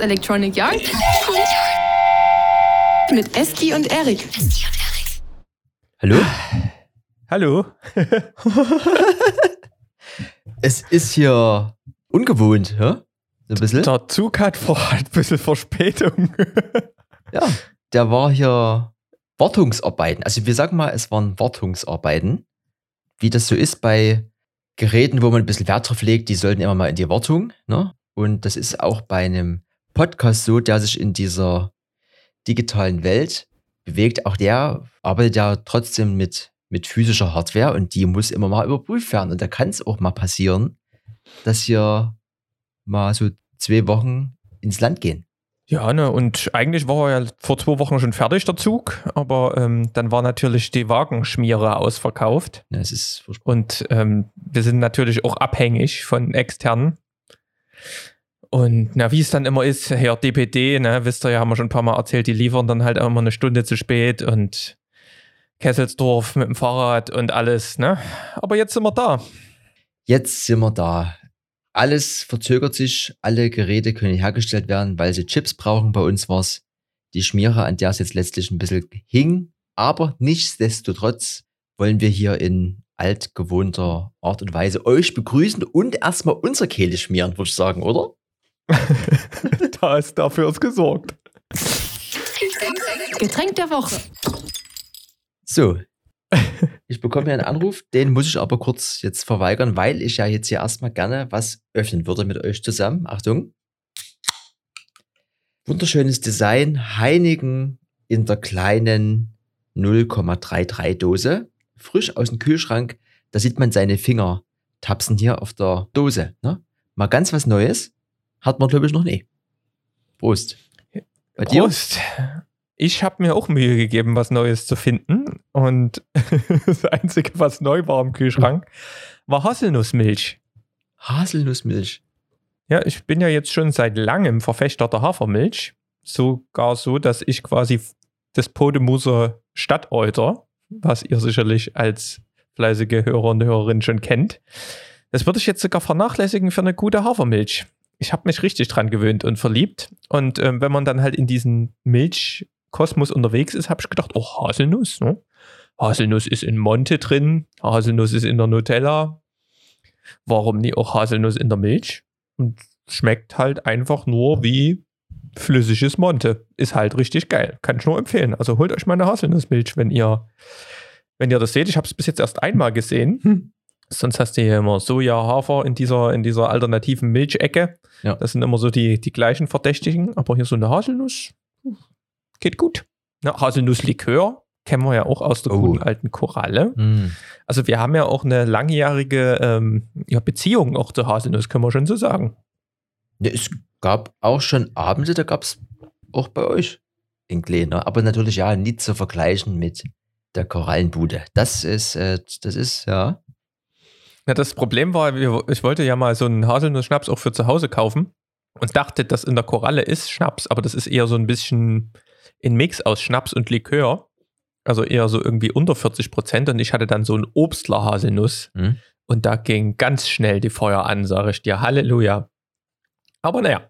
Electronic Yard mit Eski und Erik. Hallo? Hallo. es ist hier ungewohnt, hä? So ein bisschen. Der Zug hat vor ein bisschen Verspätung. ja, der war hier Wartungsarbeiten. Also wir sagen mal, es waren Wartungsarbeiten. Wie das so ist bei Geräten, wo man ein bisschen Wert drauf legt, die sollten immer mal in die Wartung. Ne? Und das ist auch bei einem Podcast so, der sich in dieser digitalen Welt bewegt. Auch der arbeitet ja trotzdem mit, mit physischer Hardware und die muss immer mal überprüft werden. Und da kann es auch mal passieren, dass hier mal so zwei Wochen ins Land gehen. Ja, ne, und eigentlich war er ja vor zwei Wochen schon fertig, der Zug, aber ähm, dann war natürlich die Wagenschmiere ausverkauft. Ja, es ist und ähm, wir sind natürlich auch abhängig von externen. Und na, wie es dann immer ist, Herr DPD, ne, wisst ihr ja, haben wir schon ein paar Mal erzählt, die liefern dann halt immer eine Stunde zu spät und Kesselsdorf mit dem Fahrrad und alles, ne? Aber jetzt sind wir da. Jetzt sind wir da. Alles verzögert sich, alle Geräte können hergestellt werden, weil sie Chips brauchen. Bei uns war es die Schmiere, an der es jetzt letztlich ein bisschen hing. Aber nichtsdestotrotz wollen wir hier in altgewohnter Art und Weise euch begrüßen und erstmal unsere Kehle schmieren, würde ich sagen, oder? da ist dafür uns gesorgt. Getränk der Woche. So. Ich bekomme hier einen Anruf, den muss ich aber kurz jetzt verweigern, weil ich ja jetzt hier erstmal gerne was öffnen würde mit euch zusammen. Achtung. Wunderschönes Design. Heinigen in der kleinen 0,33 Dose. Frisch aus dem Kühlschrank. Da sieht man seine Finger tapsen hier auf der Dose. Ne? Mal ganz was Neues. Hat man, glaube ich, noch nie. Prost. Bei Prost. Dir? Ich habe mir auch Mühe gegeben, was Neues zu finden. Und das Einzige, was neu war im Kühlschrank, war Haselnussmilch. Haselnussmilch? Ja, ich bin ja jetzt schon seit langem Verfechter der Hafermilch. Sogar so, dass ich quasi das Podemuser Stadtäuter, was ihr sicherlich als fleißige Hörer und Hörerin schon kennt, das würde ich jetzt sogar vernachlässigen für eine gute Hafermilch ich habe mich richtig dran gewöhnt und verliebt. Und ähm, wenn man dann halt in diesen Milchkosmos unterwegs ist, habe ich gedacht, oh, Haselnuss. Ne? Haselnuss ist in Monte drin, Haselnuss ist in der Nutella. Warum nie auch Haselnuss in der Milch? Und schmeckt halt einfach nur wie flüssiges Monte. Ist halt richtig geil. Kann ich nur empfehlen. Also holt euch mal eine Haselnussmilch, wenn ihr, wenn ihr das seht. Ich habe es bis jetzt erst einmal gesehen. Hm. Sonst hast du hier immer Soja, Hafer in dieser, in dieser alternativen Milchecke. Ja. Das sind immer so die, die gleichen Verdächtigen. Aber hier so eine Haselnuss geht gut. Ja, Haselnusslikör kennen wir ja auch aus der oh. guten alten Koralle. Mm. Also wir haben ja auch eine langjährige ähm, ja, Beziehung auch zur Haselnuss, können wir schon so sagen. Ja, es gab auch schon Abende, da gab es auch bei euch in Kleiner. Aber natürlich ja nicht zu vergleichen mit der Korallenbude. Das ist, äh, das ist, ja. Ja, das Problem war, ich wollte ja mal so einen Haselnuss-Schnaps auch für zu Hause kaufen und dachte, dass in der Koralle ist Schnaps, aber das ist eher so ein bisschen ein Mix aus Schnaps und Likör. Also eher so irgendwie unter 40 Prozent. Und ich hatte dann so einen Obstler-Haselnuss. Mhm. Und da ging ganz schnell die Feuer an, sage ich dir. Halleluja. Aber naja,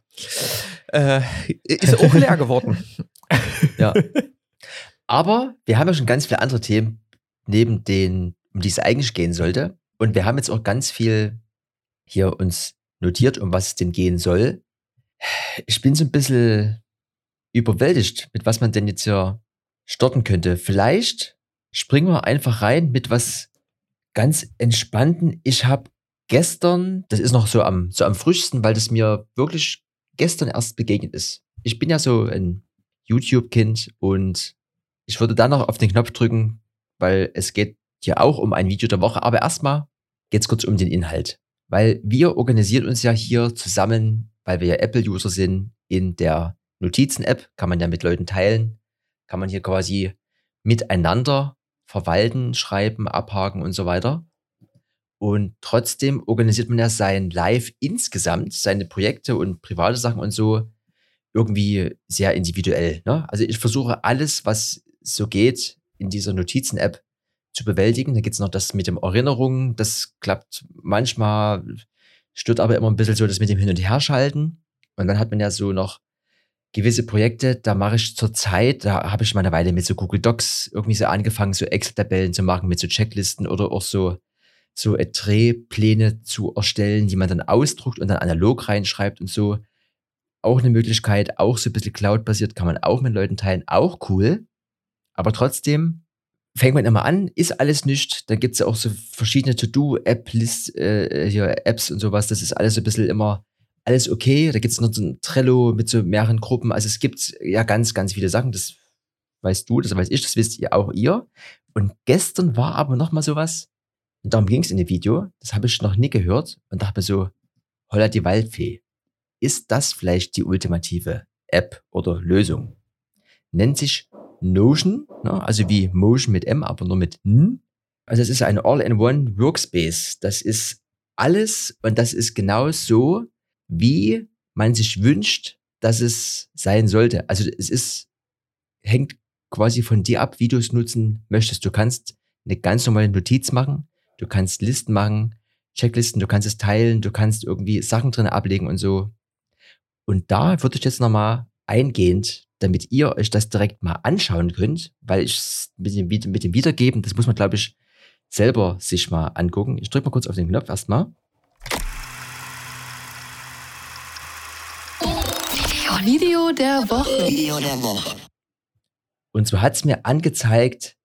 äh, ist auch leer geworden. ja. Aber wir haben ja schon ganz viele andere Themen, neben denen, um die es eigentlich gehen sollte. Und wir haben jetzt auch ganz viel hier uns notiert, um was es denn gehen soll. Ich bin so ein bisschen überwältigt, mit was man denn jetzt hier starten könnte. Vielleicht springen wir einfach rein mit was ganz Entspannten. Ich habe gestern, das ist noch so am, so am frischsten, weil das mir wirklich gestern erst begegnet ist. Ich bin ja so ein YouTube-Kind und ich würde dann noch auf den Knopf drücken, weil es geht hier auch um ein Video der Woche. Aber erstmal geht es kurz um den Inhalt. Weil wir organisieren uns ja hier zusammen, weil wir ja Apple-User sind, in der Notizen-App, kann man ja mit Leuten teilen, kann man hier quasi miteinander verwalten, schreiben, abhaken und so weiter. Und trotzdem organisiert man ja sein Live insgesamt, seine Projekte und private Sachen und so irgendwie sehr individuell. Ne? Also ich versuche alles, was so geht, in dieser Notizen-App zu bewältigen. Da gibt es noch das mit dem Erinnerungen. Das klappt manchmal, stört aber immer ein bisschen so das mit dem Hin- und Herschalten. Und dann hat man ja so noch gewisse Projekte, da mache ich zur Zeit, da habe ich mal eine Weile mit so Google Docs irgendwie so angefangen, so Excel-Tabellen zu machen, mit so Checklisten oder auch so, so Drehpläne zu erstellen, die man dann ausdruckt und dann analog reinschreibt und so. Auch eine Möglichkeit, auch so ein bisschen Cloud-basiert, kann man auch mit Leuten teilen, auch cool. Aber trotzdem fängt man immer an, ist alles nichts. Dann gibt es ja auch so verschiedene To-Do-App-Lists, äh, hier Apps und sowas. Das ist alles so ein bisschen immer alles okay. Da gibt es noch so ein Trello mit so mehreren Gruppen. Also es gibt ja ganz, ganz viele Sachen. Das weißt du, das weiß ich, das wisst ihr auch ihr. Und gestern war aber noch mal sowas. Und darum ging es in dem Video. Das habe ich noch nie gehört und dachte so, holla die Waldfee. Ist das vielleicht die ultimative App oder Lösung? Nennt sich Notion, ne? also wie Motion mit M, aber nur mit N. Also es ist eine All-in-One Workspace. Das ist alles und das ist genau so, wie man sich wünscht, dass es sein sollte. Also es ist, hängt quasi von dir ab, wie du es nutzen möchtest. Du kannst eine ganz normale Notiz machen, du kannst Listen machen, Checklisten, du kannst es teilen, du kannst irgendwie Sachen drin ablegen und so. Und da würde ich jetzt nochmal eingehend, damit ihr euch das direkt mal anschauen könnt, weil ich mit dem, mit dem Wiedergeben, das muss man, glaube ich, selber sich mal angucken. Ich drücke mal kurz auf den Knopf erstmal. Video der Woche. Video der Woche. Und so hat es mir angezeigt,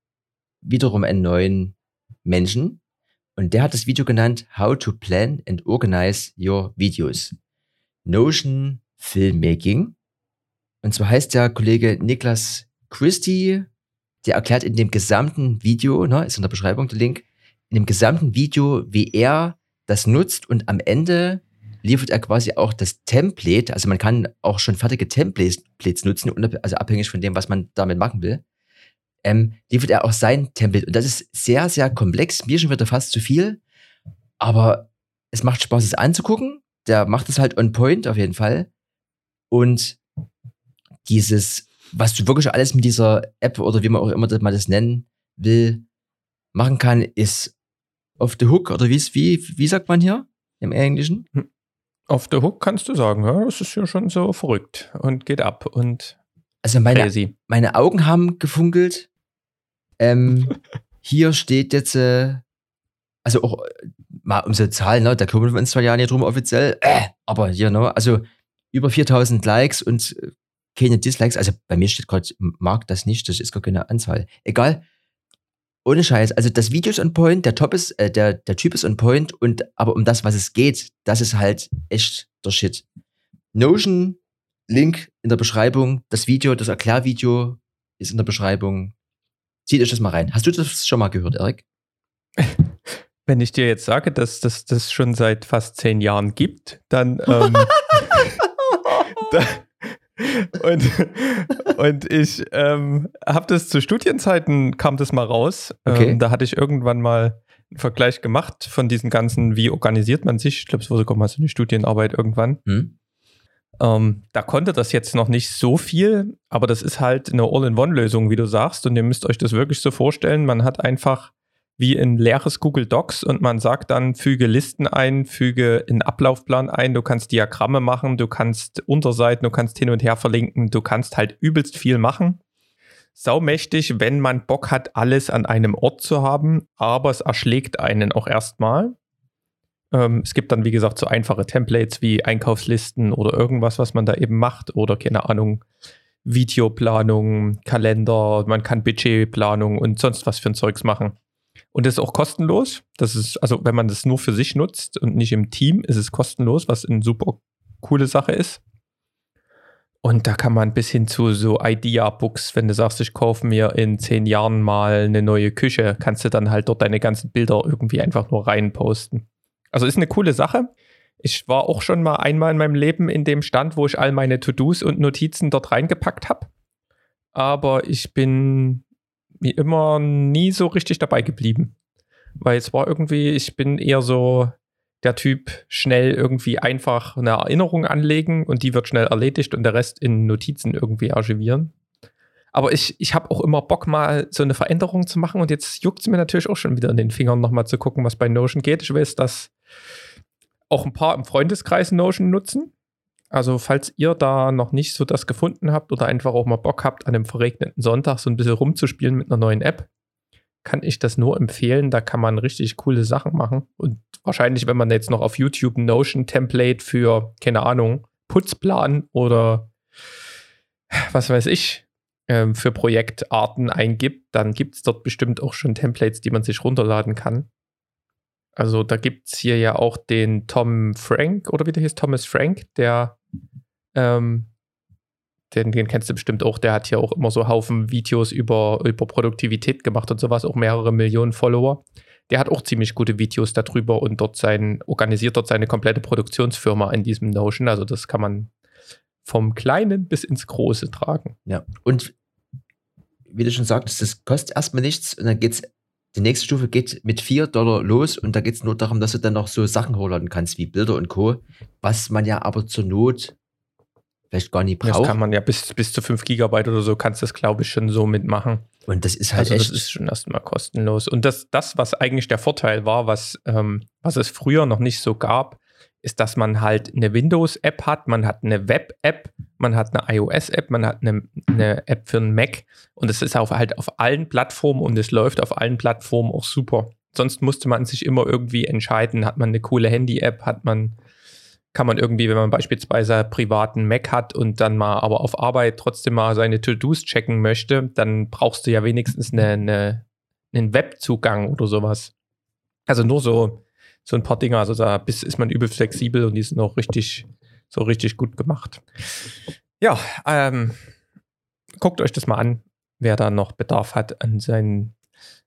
wiederum einen neuen Menschen. Und der hat das Video genannt How to Plan and Organize Your Videos. Notion Filmmaking. Und zwar heißt der Kollege Niklas Christie, der erklärt in dem gesamten Video, ne, ist in der Beschreibung der Link, in dem gesamten Video, wie er das nutzt und am Ende liefert er quasi auch das Template. Also man kann auch schon fertige Templates nutzen, also abhängig von dem, was man damit machen will. Ähm, liefert er auch sein Template. Und das ist sehr, sehr komplex. Mir schon wieder fast zu viel. Aber es macht Spaß, es anzugucken. Der macht es halt on point auf jeden Fall. Und dieses, was du wirklich alles mit dieser App oder wie man auch immer das mal das nennen will, machen kann, ist off the hook oder wie, wie, wie sagt man hier im Englischen? Hm. Auf der Hook kannst du sagen, ja, das ist ja schon so verrückt und geht ab und also meine, meine Augen haben gefunkelt. Ähm, hier steht jetzt, äh, also auch mal um so Zahlen, ne, da kümmern wir uns zwar ja nicht drum offiziell, äh, aber hier, ne, also über 4000 Likes und äh, keine Dislikes. Also bei mir steht gerade, mag das nicht, das ist gar keine Anzahl. Egal. Ohne Scheiß. Also das Video ist on point, der Top ist, äh, der, der Typ ist on point und aber um das, was es geht, das ist halt echt der Shit. Notion, Link in der Beschreibung, das Video, das Erklärvideo ist in der Beschreibung. Zieht euch das mal rein. Hast du das schon mal gehört, Erik? Wenn ich dir jetzt sage, dass das das schon seit fast zehn Jahren gibt, dann ähm, da, und, und ich ähm, habe das zu Studienzeiten, kam das mal raus. Okay. Ähm, da hatte ich irgendwann mal einen Vergleich gemacht von diesen ganzen, wie organisiert man sich. Ich glaube, es war sogar mal so eine Studienarbeit irgendwann. Hm? Ähm, da konnte das jetzt noch nicht so viel, aber das ist halt eine All-in-One-Lösung, wie du sagst. Und ihr müsst euch das wirklich so vorstellen. Man hat einfach wie ein leeres Google Docs und man sagt dann, füge Listen ein, füge einen Ablaufplan ein, du kannst Diagramme machen, du kannst Unterseiten, du kannst hin und her verlinken, du kannst halt übelst viel machen. Saumächtig, wenn man Bock hat, alles an einem Ort zu haben, aber es erschlägt einen auch erstmal. Ähm, es gibt dann, wie gesagt, so einfache Templates wie Einkaufslisten oder irgendwas, was man da eben macht oder keine Ahnung, Videoplanung, Kalender, man kann Budgetplanung und sonst was für ein Zeugs machen. Und das ist auch kostenlos. Das ist, also wenn man das nur für sich nutzt und nicht im Team, ist es kostenlos, was eine super coole Sache ist. Und da kann man bis hin zu so Idea-Books, wenn du sagst, ich kaufe mir in zehn Jahren mal eine neue Küche, kannst du dann halt dort deine ganzen Bilder irgendwie einfach nur reinposten. Also ist eine coole Sache. Ich war auch schon mal einmal in meinem Leben in dem Stand, wo ich all meine To-Dos und Notizen dort reingepackt habe. Aber ich bin wie immer nie so richtig dabei geblieben. Weil es war irgendwie, ich bin eher so der Typ, schnell irgendwie einfach eine Erinnerung anlegen und die wird schnell erledigt und der Rest in Notizen irgendwie archivieren. Aber ich, ich habe auch immer Bock, mal so eine Veränderung zu machen und jetzt juckt es mir natürlich auch schon wieder in den Fingern, nochmal zu gucken, was bei Notion geht. Ich weiß, dass auch ein paar im Freundeskreis Notion nutzen Also, falls ihr da noch nicht so das gefunden habt oder einfach auch mal Bock habt, an einem verregneten Sonntag so ein bisschen rumzuspielen mit einer neuen App, kann ich das nur empfehlen. Da kann man richtig coole Sachen machen. Und wahrscheinlich, wenn man jetzt noch auf YouTube ein Notion-Template für, keine Ahnung, Putzplan oder was weiß ich, ähm, für Projektarten eingibt, dann gibt es dort bestimmt auch schon Templates, die man sich runterladen kann. Also da gibt es hier ja auch den Tom Frank, oder wie der hieß, Thomas Frank, der, ähm, den, den kennst du bestimmt auch, der hat hier auch immer so Haufen Videos über, über Produktivität gemacht und sowas, auch mehrere Millionen Follower. Der hat auch ziemlich gute Videos darüber und dort sein, organisiert dort seine komplette Produktionsfirma in diesem Notion. Also das kann man vom Kleinen bis ins Große tragen. Ja, und wie du schon sagtest, das kostet erstmal nichts und dann geht's die nächste Stufe geht mit 4 Dollar los und da geht es nur darum, dass du dann noch so Sachen hochladen kannst, wie Bilder und Co., was man ja aber zur Not vielleicht gar nicht braucht. Das kann man ja bis, bis zu 5 Gigabyte oder so, kannst du das, glaube ich, schon so mitmachen. Und das ist halt also echt. das ist schon erstmal kostenlos. Und das, das, was eigentlich der Vorteil war, was, ähm, was es früher noch nicht so gab, ist, dass man halt eine Windows-App hat, man hat eine Web-App, man hat eine iOS-App, man hat eine, eine App für einen Mac und es ist auch halt auf allen Plattformen und es läuft auf allen Plattformen auch super. Sonst musste man sich immer irgendwie entscheiden, hat man eine coole Handy-App, hat man, kann man irgendwie, wenn man beispielsweise einen privaten Mac hat und dann mal aber auf Arbeit trotzdem mal seine To-Dos checken möchte, dann brauchst du ja wenigstens eine, eine, einen Webzugang oder sowas. Also nur so so ein paar Dinge. Also da bis ist man übel flexibel und die sind auch richtig, so richtig gut gemacht. Ja, ähm, guckt euch das mal an, wer da noch Bedarf hat an, seinen,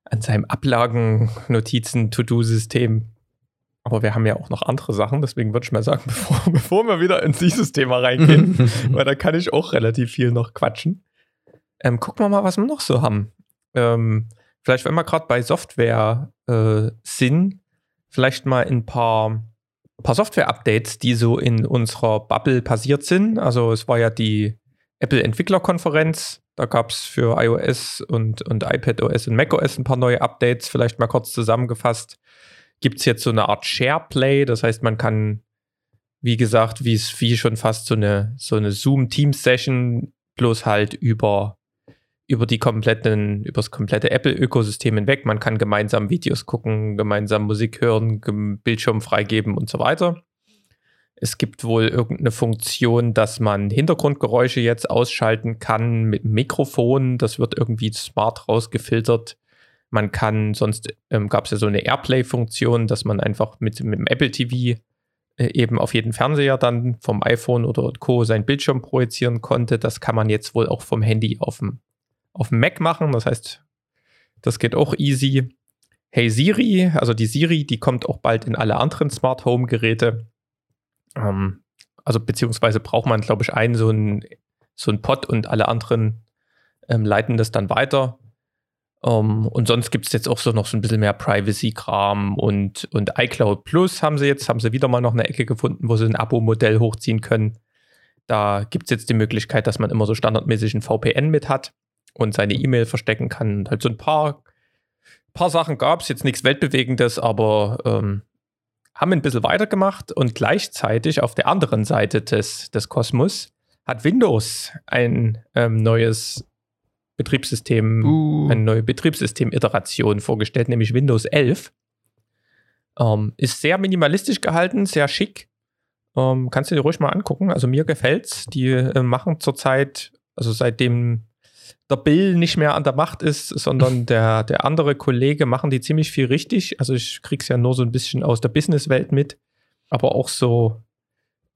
an seinem Ablagen-Notizen-To-Do-System. Aber wir haben ja auch noch andere Sachen, deswegen würde ich mal sagen, bevor, bevor wir wieder in dieses Thema reingehen, weil da kann ich auch relativ viel noch quatschen. Ähm, gucken wir mal, was wir noch so haben. Ähm, vielleicht, wenn wir gerade bei Software äh, sind, vielleicht mal ein paar, paar Software-Updates, die so in unserer Bubble passiert sind. Also es war ja die Apple-Entwicklerkonferenz. Da gab es für iOS und, und iPadOS und macOS ein paar neue Updates. Vielleicht mal kurz zusammengefasst. Gibt es jetzt so eine Art SharePlay, das heißt, man kann, wie gesagt, wie es wie schon fast so eine, so eine Zoom-Team-Session, bloß halt über über die kompletten, über das komplette Apple-Ökosystem hinweg. Man kann gemeinsam Videos gucken, gemeinsam Musik hören, Bildschirm freigeben und so weiter. Es gibt wohl irgendeine Funktion, dass man Hintergrundgeräusche jetzt ausschalten kann mit Mikrofon. Das wird irgendwie smart rausgefiltert. Man kann, sonst ähm, gab es ja so eine Airplay-Funktion, dass man einfach mit, mit dem Apple TV äh, eben auf jeden Fernseher dann vom iPhone oder Co. seinen Bildschirm projizieren konnte. Das kann man jetzt wohl auch vom Handy auf dem auf dem Mac machen. Das heißt, das geht auch easy. Hey Siri, also die Siri, die kommt auch bald in alle anderen Smart Home Geräte. Ähm, also beziehungsweise braucht man, glaube ich, einen so ein so Pod und alle anderen ähm, leiten das dann weiter. Um, ähm, und sonst gibt es jetzt auch so noch so ein bisschen mehr Privacy-Kram und, und iCloud Plus haben sie jetzt, haben sie wieder mal noch eine Ecke gefunden, wo sie ein Abo-Modell hochziehen können. Da gibt es jetzt die Möglichkeit, dass man immer so standardmäßig ein VPN mit hat und seine E-Mail verstecken kann. Und halt so ein paar, paar Sachen gab es, jetzt nichts Weltbewegendes, aber ähm, haben ein bisschen weitergemacht und gleichzeitig auf der anderen Seite des, des Kosmos hat Windows ein ähm, neues Betriebssystem, uh. eine neue Betriebssystem-Iteration vorgestellt, nämlich Windows 11. Ähm, ist sehr minimalistisch gehalten, sehr schick. Ähm, kannst du dir ruhig mal angucken. Also mir gefällt's. Die äh, machen zurzeit, also seitdem der Bill nicht mehr an der Macht ist, sondern der, der andere Kollege machen die ziemlich viel richtig. Also ich krieg's ja nur so ein bisschen aus der Businesswelt mit, aber auch so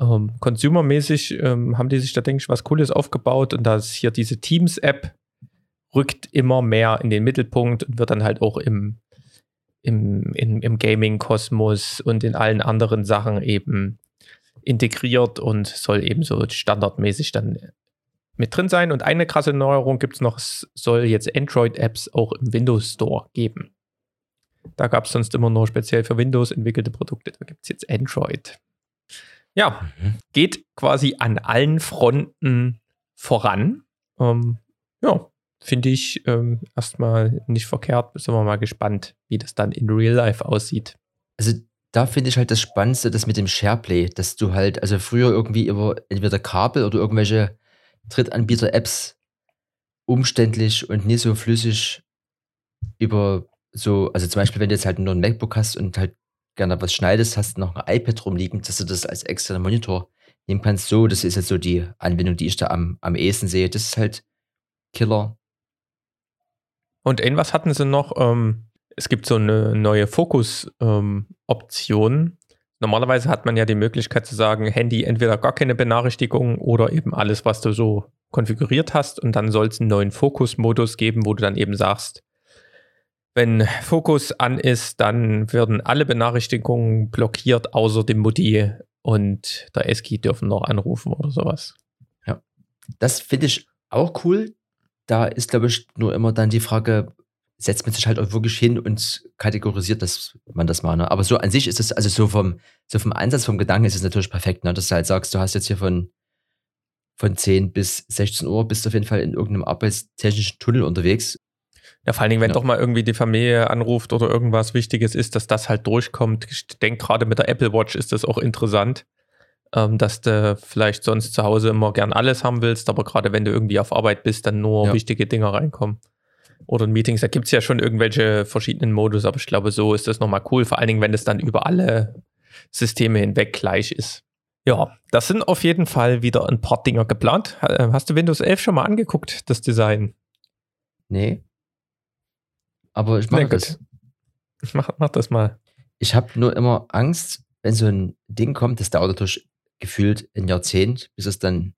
ähm, consumermäßig ähm, haben die sich da, denke ich, was Cooles aufgebaut und da ist hier diese Teams-App rückt immer mehr in den Mittelpunkt und wird dann halt auch im, im, im, im Gaming-Kosmos und in allen anderen Sachen eben integriert und soll eben so standardmäßig dann mit drin sein. Und eine krasse Neuerung gibt es noch, es soll jetzt Android-Apps auch im Windows Store geben. Da gab es sonst immer nur speziell für Windows entwickelte Produkte. Da gibt es jetzt Android. Ja, mhm. geht quasi an allen Fronten voran. Ähm, ja, finde ich ähm, erstmal nicht verkehrt. Sind wir mal gespannt, wie das dann in Real Life aussieht. Also da finde ich halt das Spannendste, das mit dem SharePlay, dass du halt, also früher irgendwie über entweder Kabel oder irgendwelche Drittanbieter-Apps umständlich und nie so flüssig über so, also zum Beispiel, wenn du jetzt halt nur ein MacBook hast und halt gerne was schneidest, hast du noch ein iPad rumliegen, dass du das als externer Monitor nehmen kannst. So, das ist jetzt so die Anwendung, die ich da am, am ehesten sehe. Das ist halt Killer. Und irgendwas hatten sie noch, ähm, es gibt so eine neue Fokus-Option. Ähm, Normalerweise hat man ja die Möglichkeit zu sagen, Handy entweder gar keine Benachrichtigung oder eben alles, was du so konfiguriert hast. Und dann soll es einen neuen Fokus-Modus geben, wo du dann eben sagst, wenn Fokus an ist, dann werden alle Benachrichtigungen blockiert, außer dem Mutti und der Eski dürfen noch anrufen oder sowas. Ja, das finde ich auch cool. Da ist, glaube ich, nur immer dann die Frage, setzt man sich halt auch wirklich hin und kategorisiert, dass man das mal. Ne? Aber so an sich ist es, also so vom, so vom Ansatz, vom Gedanken ist es natürlich perfekt, ne? dass du halt sagst, du hast jetzt hier von, von 10 bis 16 Uhr, bist du auf jeden Fall in irgendeinem arbeitstechnischen Tunnel unterwegs. Ja, vor allen Dingen, wenn ja. doch mal irgendwie die Familie anruft oder irgendwas Wichtiges ist, dass das halt durchkommt. Ich denke, gerade mit der Apple Watch ist das auch interessant, ähm, dass du vielleicht sonst zu Hause immer gern alles haben willst, aber gerade wenn du irgendwie auf Arbeit bist, dann nur ja. wichtige Dinge reinkommen oder in Meetings, da gibt es ja schon irgendwelche verschiedenen Modus, aber ich glaube, so ist das nochmal cool, vor allen Dingen, wenn es dann über alle Systeme hinweg gleich ist. Ja, das sind auf jeden Fall wieder ein paar Dinger geplant. Äh, hast du Windows 11 schon mal angeguckt, das Design? Nee. Aber ich mache das. Ich mach, mach das mal. Ich habe nur immer Angst, wenn so ein Ding kommt, das dauert natürlich gefühlt ein Jahrzehnt, bis es dann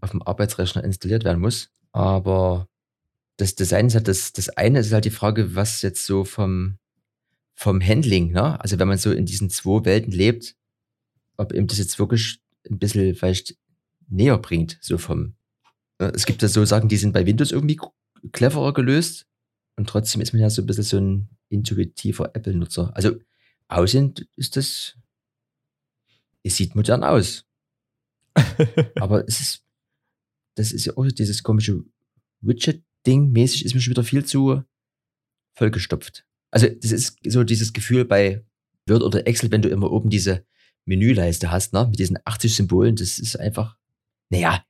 auf dem Arbeitsrechner installiert werden muss. Aber das Design ist halt das, das eine ist halt die Frage, was jetzt so vom, vom Handling, ne? Also wenn man so in diesen zwei Welten lebt, ob ihm das jetzt wirklich ein bisschen vielleicht näher bringt, so vom. Ne? Es gibt ja so Sachen, die sind bei Windows irgendwie cleverer gelöst und trotzdem ist man ja so ein bisschen so ein intuitiver Apple-Nutzer. Also aussehen ist das, es sieht modern aus. Aber es ist, das ist ja auch dieses komische Widget Ding mäßig ist mir schon wieder viel zu vollgestopft. Also das ist so dieses Gefühl bei Word oder Excel, wenn du immer oben diese Menüleiste hast, ne, mit diesen 80 Symbolen, das ist einfach, naja,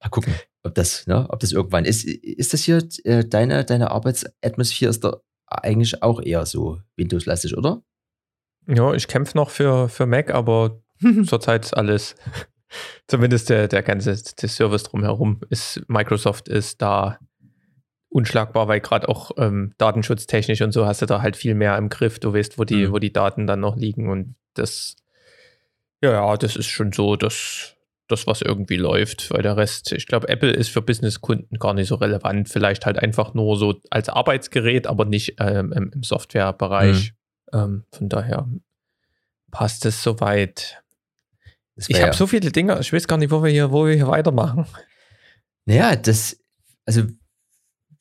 mal gucken, ob das, ne, ob das irgendwann ist. Ist das hier äh, deine, deine Arbeitsatmosphäre ist da eigentlich auch eher so Windows-lastig, oder? Ja, ich kämpfe noch für, für Mac, aber zurzeit ist alles, zumindest der, der ganze der Service drumherum ist, Microsoft ist da unschlagbar, weil gerade auch ähm, datenschutztechnisch und so hast du da halt viel mehr im Griff. Du weißt, wo die, mhm. wo die Daten dann noch liegen und das, ja, ja, das ist schon so, dass das, was irgendwie läuft, weil der Rest, ich glaube, Apple ist für Businesskunden gar nicht so relevant. Vielleicht halt einfach nur so als Arbeitsgerät, aber nicht ähm, im, im Softwarebereich. Mhm. Ähm, von daher passt es soweit. Ich habe ja. so viele Dinge, ich weiß gar nicht, wo wir hier, wo wir hier weitermachen. Naja, das, also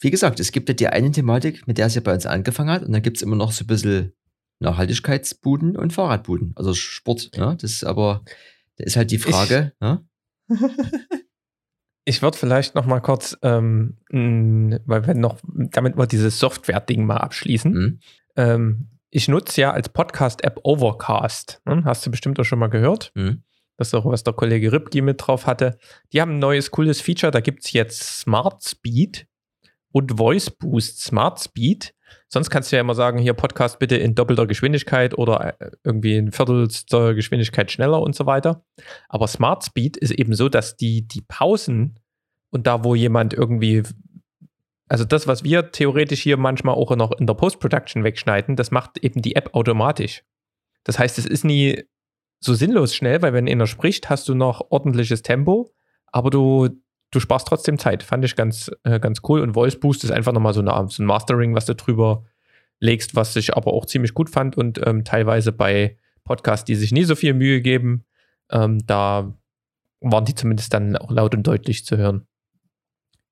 wie gesagt, es gibt ja die eine Thematik, mit der es ja bei uns angefangen hat, und dann gibt es immer noch so ein bisschen Nachhaltigkeitsbuden und Fahrradbuden, also Sport. Ne? Das ist aber, da ist halt die Frage. Ich, ne? ich würde vielleicht noch mal kurz, ähm, weil wir noch, damit wir dieses Software-Ding mal abschließen. Mhm. Ähm, ich nutze ja als Podcast-App Overcast. Ne? Hast du bestimmt auch schon mal gehört. Mhm. Das ist auch, was der Kollege Ripki mit drauf hatte. Die haben ein neues cooles Feature. Da gibt es jetzt Smart Speed und Voice Boost Smart Speed. Sonst kannst du ja immer sagen, hier Podcast bitte in doppelter Geschwindigkeit oder äh, irgendwie in viertelster Geschwindigkeit schneller und so weiter. Aber Smart Speed ist eben so, dass die, die Pausen und da, wo jemand irgendwie, also das, was wir theoretisch hier manchmal auch noch in der Post-Production wegschneiden, das macht eben die App automatisch. Das heißt, es ist nie so sinnlos schnell, weil wenn einer spricht, hast du noch ordentliches Tempo, aber du du sparst trotzdem Zeit. Fand ich ganz, äh, ganz cool. Und Voice Boost ist einfach nochmal so, eine, so ein Mastering, was du drüber legst, was ich aber auch ziemlich gut fand und ähm, teilweise bei Podcasts, die sich nie so viel Mühe geben, ähm, da waren die zumindest dann auch laut und deutlich zu hören.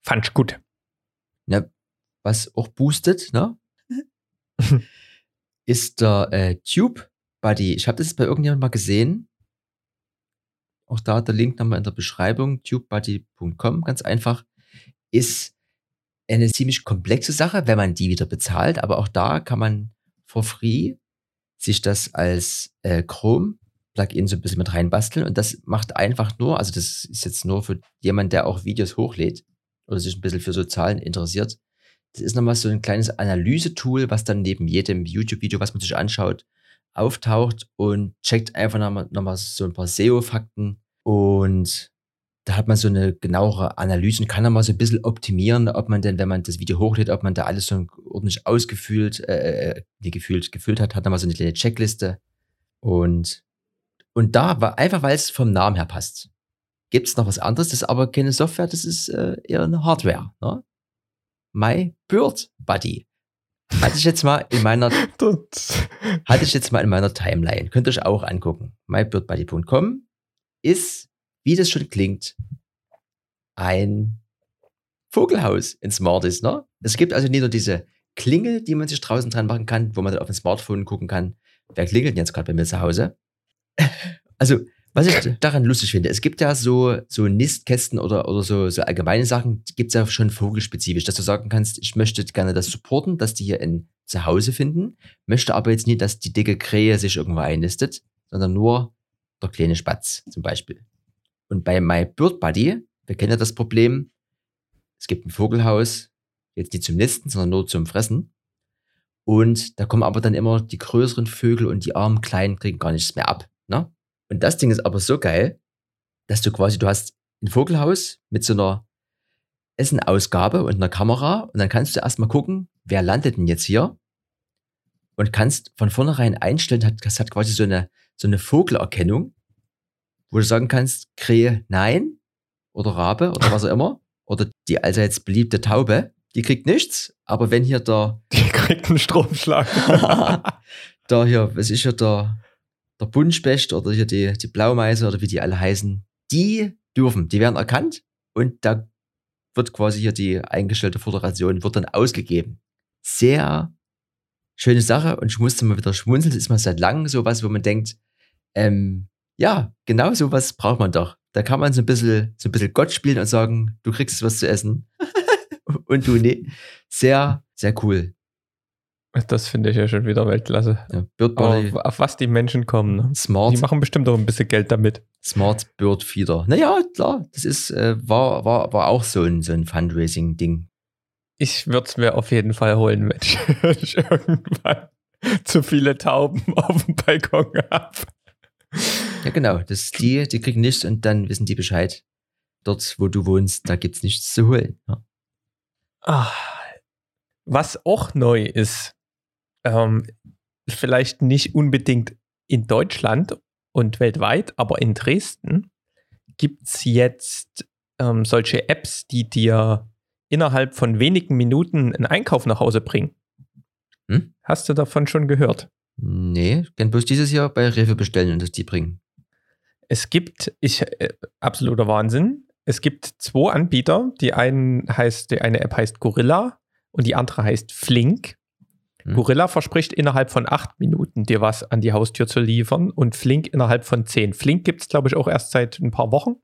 Fand ich gut. Ja, was auch boostet, ne? ist der äh, Tube Buddy. Ich habe das bei irgendjemandem mal gesehen. Auch da der Link nochmal in der Beschreibung, tubebuddy.com, ganz einfach, ist eine ziemlich komplexe Sache, wenn man die wieder bezahlt, aber auch da kann man for free sich das als äh, Chrome-Plugin so ein bisschen mit reinbasteln. Und das macht einfach nur, also das ist jetzt nur für jemand, der auch Videos hochlädt oder sich ein bisschen für so Zahlen interessiert. Das ist nochmal so ein kleines Analyse-Tool, was dann neben jedem YouTube-Video, was man sich anschaut, auftaucht und checkt einfach nochmal noch mal so ein paar SEO-Fakten und da hat man so eine genauere Analyse und kann dann mal so ein bisschen optimieren, ob man denn, wenn man das Video hochlädt, ob man da alles so ordentlich ausgefüllt, äh, äh wie gefühlt, gefüllt hat, hat dann mal so eine kleine Checkliste. Und, und da, war einfach weil es vom Namen her passt, gibt es noch was anderes, das ist aber keine Software, das ist äh, eher eine Hardware. Ne? My Bird Buddy. Hatte ich jetzt mal in meiner hatte ich jetzt mal in meiner Timeline. Könnt ihr euch auch angucken. mybirdbuddy.com ist, wie das schon klingt, ein Vogelhaus in Smarties, ne? Es gibt also nicht nur diese Klingel, die man sich draußen dran machen kann, wo man dann auf dem Smartphone gucken kann, wer klingelt denn jetzt gerade bei mir zu Hause? Also, was ich daran lustig finde, es gibt ja so, so Nistkästen oder, oder so, so allgemeine Sachen, gibt es ja schon vogelspezifisch, dass du sagen kannst, ich möchte gerne das supporten, dass die hier ein Zuhause finden, möchte aber jetzt nicht, dass die dicke Krähe sich irgendwo einnistet, sondern nur der kleine Spatz zum Beispiel. Und bei My Bird Buddy, wir kennen ja das Problem, es gibt ein Vogelhaus, jetzt nicht zum Nisten, sondern nur zum Fressen. Und da kommen aber dann immer die größeren Vögel und die armen Kleinen kriegen gar nichts mehr ab. Ne? Und das Ding ist aber so geil, dass du quasi, du hast ein Vogelhaus mit so einer Essenausgabe und einer Kamera und dann kannst du erstmal gucken, wer landet denn jetzt hier und kannst von vornherein einstellen, das hat quasi so eine, so eine Vogelerkennung, wo du sagen kannst, Krähe nein oder Rabe oder was auch immer oder die allseits beliebte Taube, die kriegt nichts, aber wenn hier der... Die kriegt einen Stromschlag. da hier, was ist hier der der Buntspecht oder hier die, die Blaumeise oder wie die alle heißen, die dürfen, die werden erkannt und da wird quasi hier die eingestellte Föderation, wird dann ausgegeben. Sehr schöne Sache und ich musste mal wieder schmunzeln, das ist mal seit langem sowas, wo man denkt, ähm, ja, genau sowas braucht man doch. Da kann man so ein bisschen, so ein bisschen Gott spielen und sagen, du kriegst was zu essen und du nee. Sehr, sehr cool. Das finde ich ja schon wieder Weltklasse. Ja, Bird Body. Auf, auf, was die Menschen kommen. Ne? Smart. Die machen bestimmt auch ein bisschen Geld damit. Smart Bird Feeder. Naja, klar, das ist, äh, war, war, war auch so ein, so ein Fundraising-Ding. Ich würde es mir auf jeden Fall holen, wenn ich, ich irgendwann zu viele Tauben auf dem Balkon habe. Ja, genau. Das die, die kriegen nichts und dann wissen die Bescheid. Dort, wo du wohnst, da gibt es nichts zu holen. Ja. Ah, was auch neu ist, ähm, vielleicht nicht unbedingt in Deutschland und weltweit, aber in Dresden gibt es jetzt ähm, solche Apps, die dir innerhalb von wenigen Minuten einen Einkauf nach Hause bringen. Hm? Hast du davon schon gehört? Nee, ich kann bloß dieses Jahr bei Rewe bestellen und das die bringen. Es gibt, ich, äh, absoluter Wahnsinn. Es gibt zwei Anbieter. Die, einen heißt, die eine App heißt Gorilla und die andere heißt Flink. Hm. Gorilla verspricht innerhalb von acht Minuten dir was an die Haustür zu liefern und Flink innerhalb von zehn. Flink gibt es, glaube ich, auch erst seit ein paar Wochen.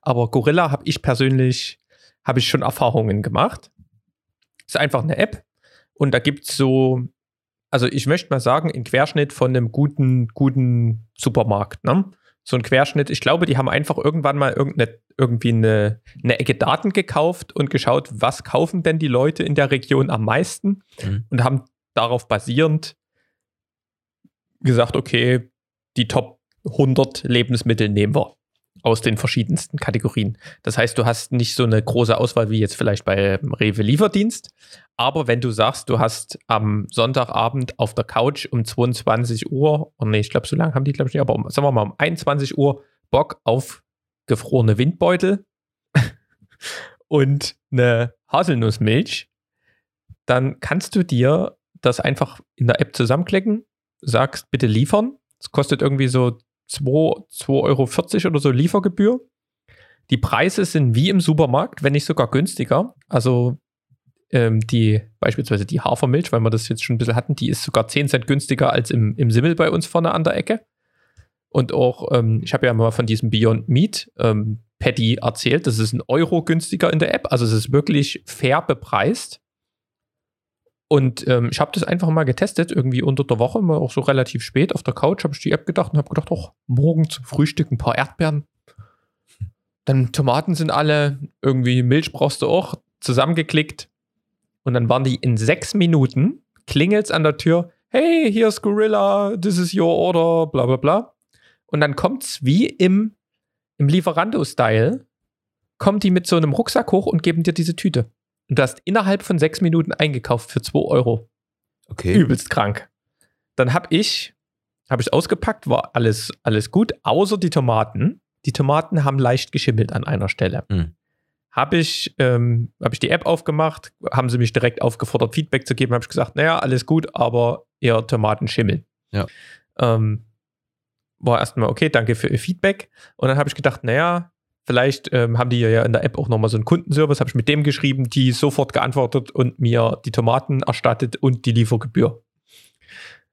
Aber Gorilla habe ich persönlich, habe ich schon Erfahrungen gemacht. Ist einfach eine App und da gibt es so, also ich möchte mal sagen, ein Querschnitt von einem guten, guten Supermarkt. Ne? So ein Querschnitt. Ich glaube, die haben einfach irgendwann mal irgendeine, irgendwie eine, eine Ecke Daten gekauft und geschaut, was kaufen denn die Leute in der Region am meisten mhm. und haben darauf basierend gesagt, okay, die Top 100 Lebensmittel nehmen wir aus den verschiedensten Kategorien. Das heißt, du hast nicht so eine große Auswahl wie jetzt vielleicht bei Rewe Lieferdienst, aber wenn du sagst, du hast am Sonntagabend auf der Couch um 22 Uhr, oh nee, ich glaube, so lange haben die, glaube ich, nicht, aber um, sagen wir mal um 21 Uhr Bock auf gefrorene Windbeutel und eine Haselnussmilch, dann kannst du dir das einfach in der App zusammenklicken, sagst bitte liefern. Es kostet irgendwie so 2,40 Euro oder so Liefergebühr. Die Preise sind wie im Supermarkt, wenn nicht sogar günstiger. Also ähm, die, beispielsweise die Hafermilch, weil wir das jetzt schon ein bisschen hatten, die ist sogar 10 Cent günstiger als im, im Simmel bei uns vorne an der Ecke. Und auch, ähm, ich habe ja mal von diesem Beyond Meat ähm, Patty erzählt, das ist ein Euro günstiger in der App. Also es ist wirklich fair bepreist. Und ähm, ich habe das einfach mal getestet, irgendwie unter der Woche, mal auch so relativ spät auf der Couch, habe ich die App gedacht und habe gedacht, oh, morgen zum Frühstück ein paar Erdbeeren. Dann Tomaten sind alle, irgendwie Milch brauchst du auch, zusammengeklickt. Und dann waren die in sechs Minuten, klingelt's an der Tür, hey, hier ist Gorilla, this is your order, bla bla bla. Und dann kommt's wie im, im Lieferando-Style, kommt die mit so einem Rucksack hoch und geben dir diese Tüte. Und du hast innerhalb von sechs Minuten eingekauft für zwei Euro. Okay. Übelst krank. Dann habe ich, habe ich ausgepackt, war alles, alles gut, außer die Tomaten. Die Tomaten haben leicht geschimmelt an einer Stelle. Hm. Habe ich, ähm, hab ich die App aufgemacht, haben sie mich direkt aufgefordert, Feedback zu geben. Habe ich gesagt, naja, alles gut, aber ihr Tomaten schimmeln. Ja. Ähm, war erstmal okay, danke für ihr Feedback. Und dann habe ich gedacht, naja, vielleicht ähm, haben die ja in der App auch nochmal so einen Kundenservice, habe ich mit dem geschrieben, die sofort geantwortet und mir die Tomaten erstattet und die Liefergebühr.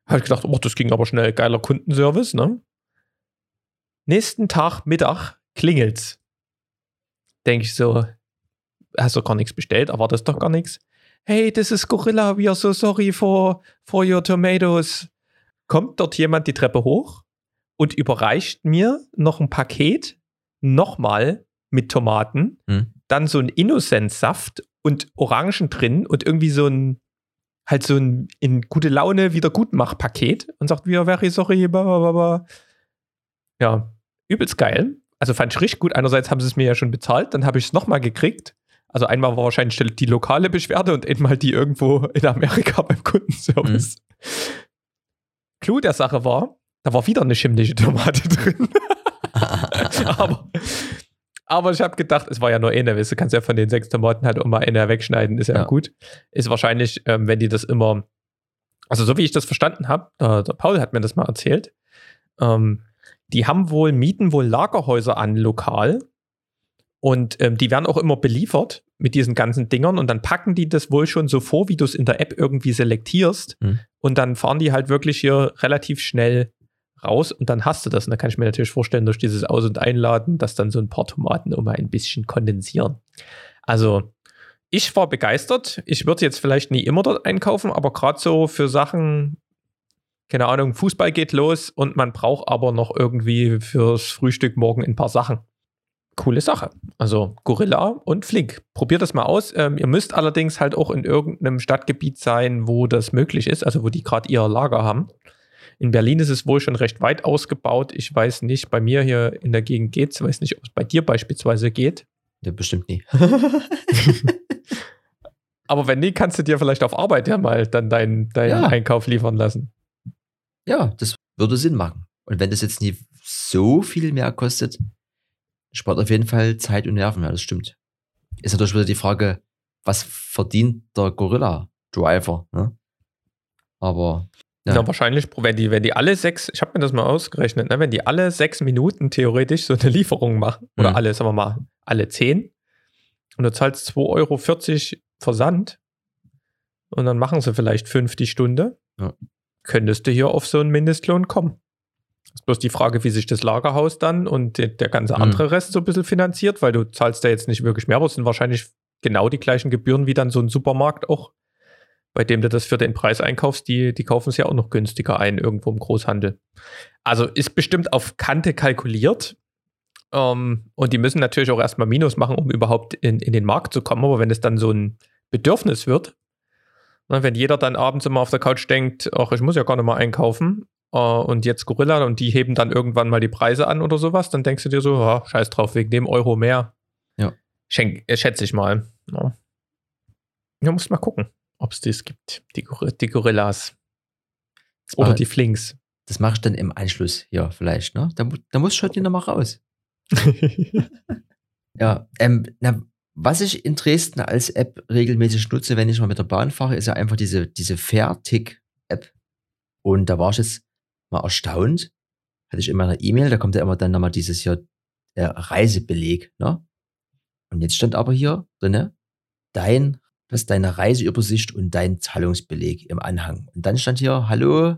Habe ich gedacht, oh, das ging aber schnell, geiler Kundenservice, ne? Nächsten Tag, Mittag, klingelt's. Denke ich so, hast du gar nichts bestellt, erwartest doch gar nichts. Hey, this is Gorilla, we are so sorry for, for your tomatoes. Kommt dort jemand die Treppe hoch und überreicht mir noch ein Paket, nochmal mit Tomaten, Hm. dann so ein Innocent-Saft und Orangen drin und irgendwie so ein, halt so ein in gute Laune Wiedergutmach-Paket und sagt, are very sorry, bla, bla, bla, bla. Ja, übelst geil. Also fand ich richtig gut. Einerseits haben sie es mir ja schon bezahlt, dann habe ich es nochmal gekriegt. Also einmal war wahrscheinlich die lokale Beschwerde und einmal die irgendwo in Amerika beim Kundenservice. Clou der Sache war, da war wieder eine schimmlige Tomate drin. aber, aber ich habe gedacht, es war ja nur eine, weißt du, kannst ja von den sechs Tomaten halt auch mal eine wegschneiden, ist ja, Ja. gut. Ist wahrscheinlich, ähm, wenn die das immer, also so wie ich das verstanden habe, äh, der Paul hat mir das mal erzählt, ähm, die haben wohl, mieten wohl Lagerhäuser an lokal und ähm, die werden auch immer beliefert mit diesen ganzen Dingern und dann packen die das wohl schon so vor, wie du es in der App irgendwie selektierst Hm. und dann fahren die halt wirklich hier relativ schnell raus und dann hast du das. Und da kann ich mir natürlich vorstellen, durch dieses Aus- und Einladen, dass dann so ein paar Tomaten immer ein bisschen kondensieren. Also, ich war begeistert. Ich würde jetzt vielleicht nie immer dort einkaufen, aber gerade so für Sachen, keine Ahnung, Fußball geht los und man braucht aber noch irgendwie fürs Frühstück morgen ein paar Sachen. Coole Sache. Also Gorilla und Flink. Probiert das mal aus. Ähm, ihr müsst allerdings halt auch in irgendeinem Stadtgebiet sein, wo das möglich ist, also wo die gerade ihr Lager haben. In Berlin ist es wohl schon recht weit ausgebaut. Ich weiß nicht, bei mir hier in der Gegend geht es. Ich weiß nicht, ob es bei dir beispielsweise geht. Ja, bestimmt nie. Aber wenn nicht, kannst du dir vielleicht auf Arbeit ja mal dann deinen deinen Ja. Einkauf liefern lassen. ja, das würde Sinn machen. Und wenn das jetzt nie so viel mehr kostet, spart auf jeden Fall Zeit und Nerven. Ja, das stimmt. Ist natürlich wieder die Frage, was verdient der Gorilla-Driver? Ne? Aber Ja. Ja. wahrscheinlich, wenn die, wenn die alle sechs, ich habe mir das mal ausgerechnet, ne, wenn die alle sechs Minuten theoretisch so eine Lieferung machen, oder Mhm. alle, sagen wir mal, alle zehn, und du zahlst 2,40 Euro Versand, und dann machen sie vielleicht fünf die Stunde, Ja. könntest du hier auf so einen Mindestlohn kommen. Ist bloß die Frage, wie sich das Lagerhaus dann und der, der ganze Mhm. andere Rest so ein bisschen finanziert, weil du zahlst da jetzt nicht wirklich mehr, aber es sind wahrscheinlich genau die gleichen Gebühren wie dann so ein Supermarkt auch bei dem du das für den Preis einkaufst, die, die kaufen es ja auch noch günstiger ein, irgendwo im Großhandel. Also ist bestimmt auf Kante kalkuliert. Ähm, und die müssen natürlich auch erstmal Minus machen, um überhaupt in, in den Markt zu kommen. Aber wenn es dann so ein Bedürfnis wird, ne, wenn jeder dann abends immer auf der Couch denkt, ach, ich muss ja gar nicht mal einkaufen, äh, und jetzt Gorilla und die heben dann irgendwann mal die Preise an oder sowas, dann denkst du dir so, ja, scheiß drauf, wegen dem Euro mehr. Ja. Schenk, äh, schätze ich mal. Ja, ja muss mal gucken, ob es das gibt, die, Gor- die Gorillas. das, Oder die Flinks. das mache ich dann im Anschluss hier vielleicht. Ne? Da, da muss schon die nochmal raus. Ja, ähm, na, was ich in Dresden als App regelmäßig nutze, wenn ich mal mit der Bahn fahre, ist ja einfach diese, diese Fairtick-App. Und da war ich jetzt mal erstaunt. Hatte ich in meiner E-Mail, da kommt ja immer dann nochmal dieses hier äh, Reisebeleg, ne? Und jetzt stand aber hier drinne dein, das ist deine Reiseübersicht und dein Zahlungsbeleg im Anhang. Und dann stand hier, hallo,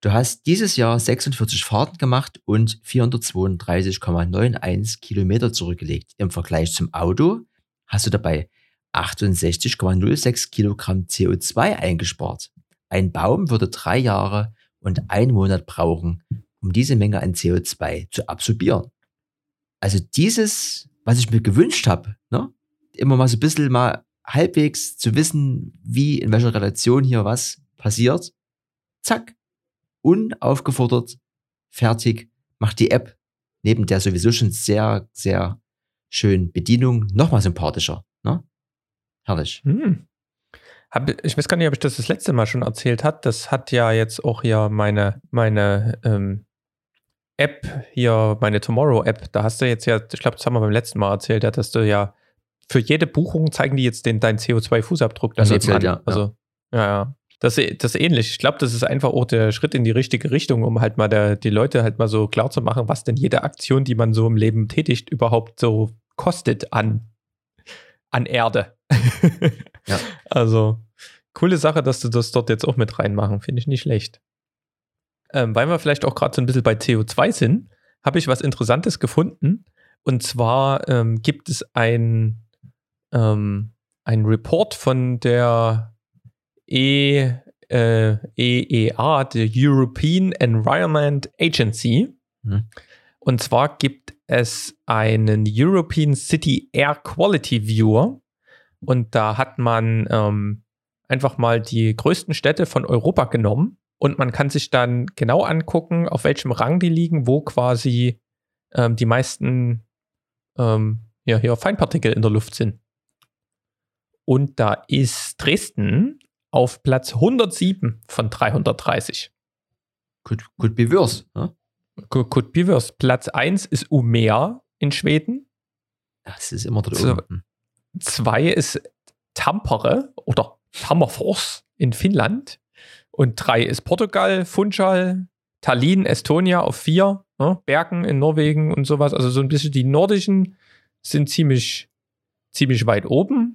du hast dieses Jahr 46 Fahrten gemacht und 432,91 Kilometer zurückgelegt. Im Vergleich zum Auto hast du dabei 68,06 Kilogramm CO2 eingespart. Ein Baum würde drei Jahre und einen Monat brauchen, um diese Menge an CO2 zu absorbieren. Also dieses, was ich mir gewünscht habe, ne? immer mal so ein bisschen mal halbwegs zu wissen, wie, in welcher Relation hier was passiert, zack, unaufgefordert, fertig, macht die App neben der sowieso schon sehr, sehr schönen Bedienung nochmal sympathischer. Ne? Herrlich. Hm. Hab, ich weiß gar nicht, ob ich das das letzte Mal schon erzählt hat. Das hat ja jetzt auch hier meine, meine ähm, App, hier meine Tomorrow-App. Da hast du jetzt ja, ich glaube, das haben wir beim letzten Mal erzählt, dass du ja für jede Buchung zeigen die jetzt den, deinen CO2-Fußabdruck daneben erzählt, an. ja, Also, ja, ja. Das, das ist ähnlich. Ich glaube, das ist einfach auch der Schritt in die richtige Richtung, um halt mal der, die Leute halt mal so klar zu machen, was denn jede Aktion, die man so im Leben tätigt, überhaupt so kostet an, an Erde. Ja. Also, coole Sache, dass du das dort jetzt auch mit reinmachen. Finde ich nicht schlecht. Ähm, weil wir vielleicht auch gerade so ein bisschen bei CO2 sind, habe ich was Interessantes gefunden. Und zwar ähm, gibt es ein, ähm, ein Report von der e, äh, EEA, der European Environment Agency. Mhm. Und zwar gibt es einen European City Air Quality Viewer. Und da hat man ähm, einfach mal die größten Städte von Europa genommen. Und man kann sich dann genau angucken, auf welchem Rang die liegen, wo quasi ähm, die meisten ähm, ja, hier Feinpartikel in der Luft sind. Und da ist Dresden auf Platz 107 von 330. Could, could be worse. Ne? Could, could be worse. Platz 1 ist Umea in Schweden. Das ist immer dort So. oben. 2 ist Tampere oder Tammerfors in Finnland. Und 3 ist Portugal, Funchal, Tallinn, Estonia auf 4, ne? Bergen in Norwegen und sowas. Also so ein bisschen die nordischen sind ziemlich, ziemlich weit oben.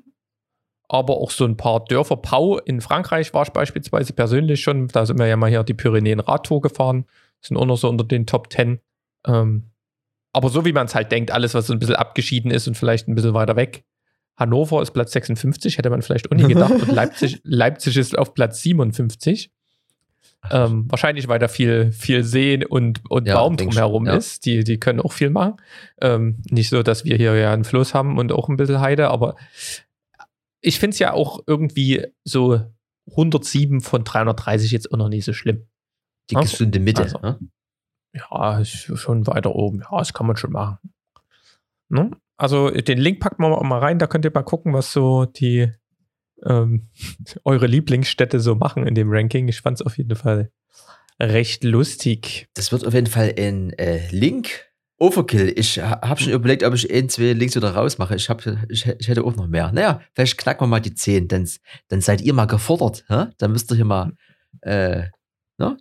Aber auch so ein paar Dörfer. Pau in Frankreich war ich beispielsweise persönlich schon. Da sind wir ja mal hier die Pyrenäen-Radtour gefahren. Sind auch noch so unter den Top 10. Ähm, aber so wie man es halt denkt, alles, was so ein bisschen abgeschieden ist und vielleicht ein bisschen weiter weg. Hannover ist Platz 56, hätte man vielleicht auch nie gedacht. Und Leipzig, Leipzig ist auf Platz 57. Ähm, wahrscheinlich, weil da viel, viel See und, und Ja, Baum drumherum schon, ja. ist. Die, die können auch viel machen. Ähm, nicht so, dass wir hier ja einen Fluss haben und auch ein bisschen Heide, aber ich finde es ja auch irgendwie so 107 von 330 jetzt auch noch nicht so schlimm. Die Ah, gesunde Mitte. also. Ne? Ja, ist schon weiter oben. Ja, das kann man schon machen. Ne? Also den Link packen wir mal rein, da könnt ihr mal gucken, was so die ähm, eure Lieblingsstädte so machen in dem Ranking. Ich fand es auf jeden Fall recht lustig. Das wird auf jeden Fall ein äh, Link. Overkill. Ich ha- habe schon überlegt, ob ich ein, zwei Links wieder rausmache. Ich, hab, ich, ich hätte auch noch mehr. Naja, vielleicht knacken wir mal die 10. Dann, dann seid ihr mal gefordert. Hä? Dann müsst ihr hier mal, äh, ne?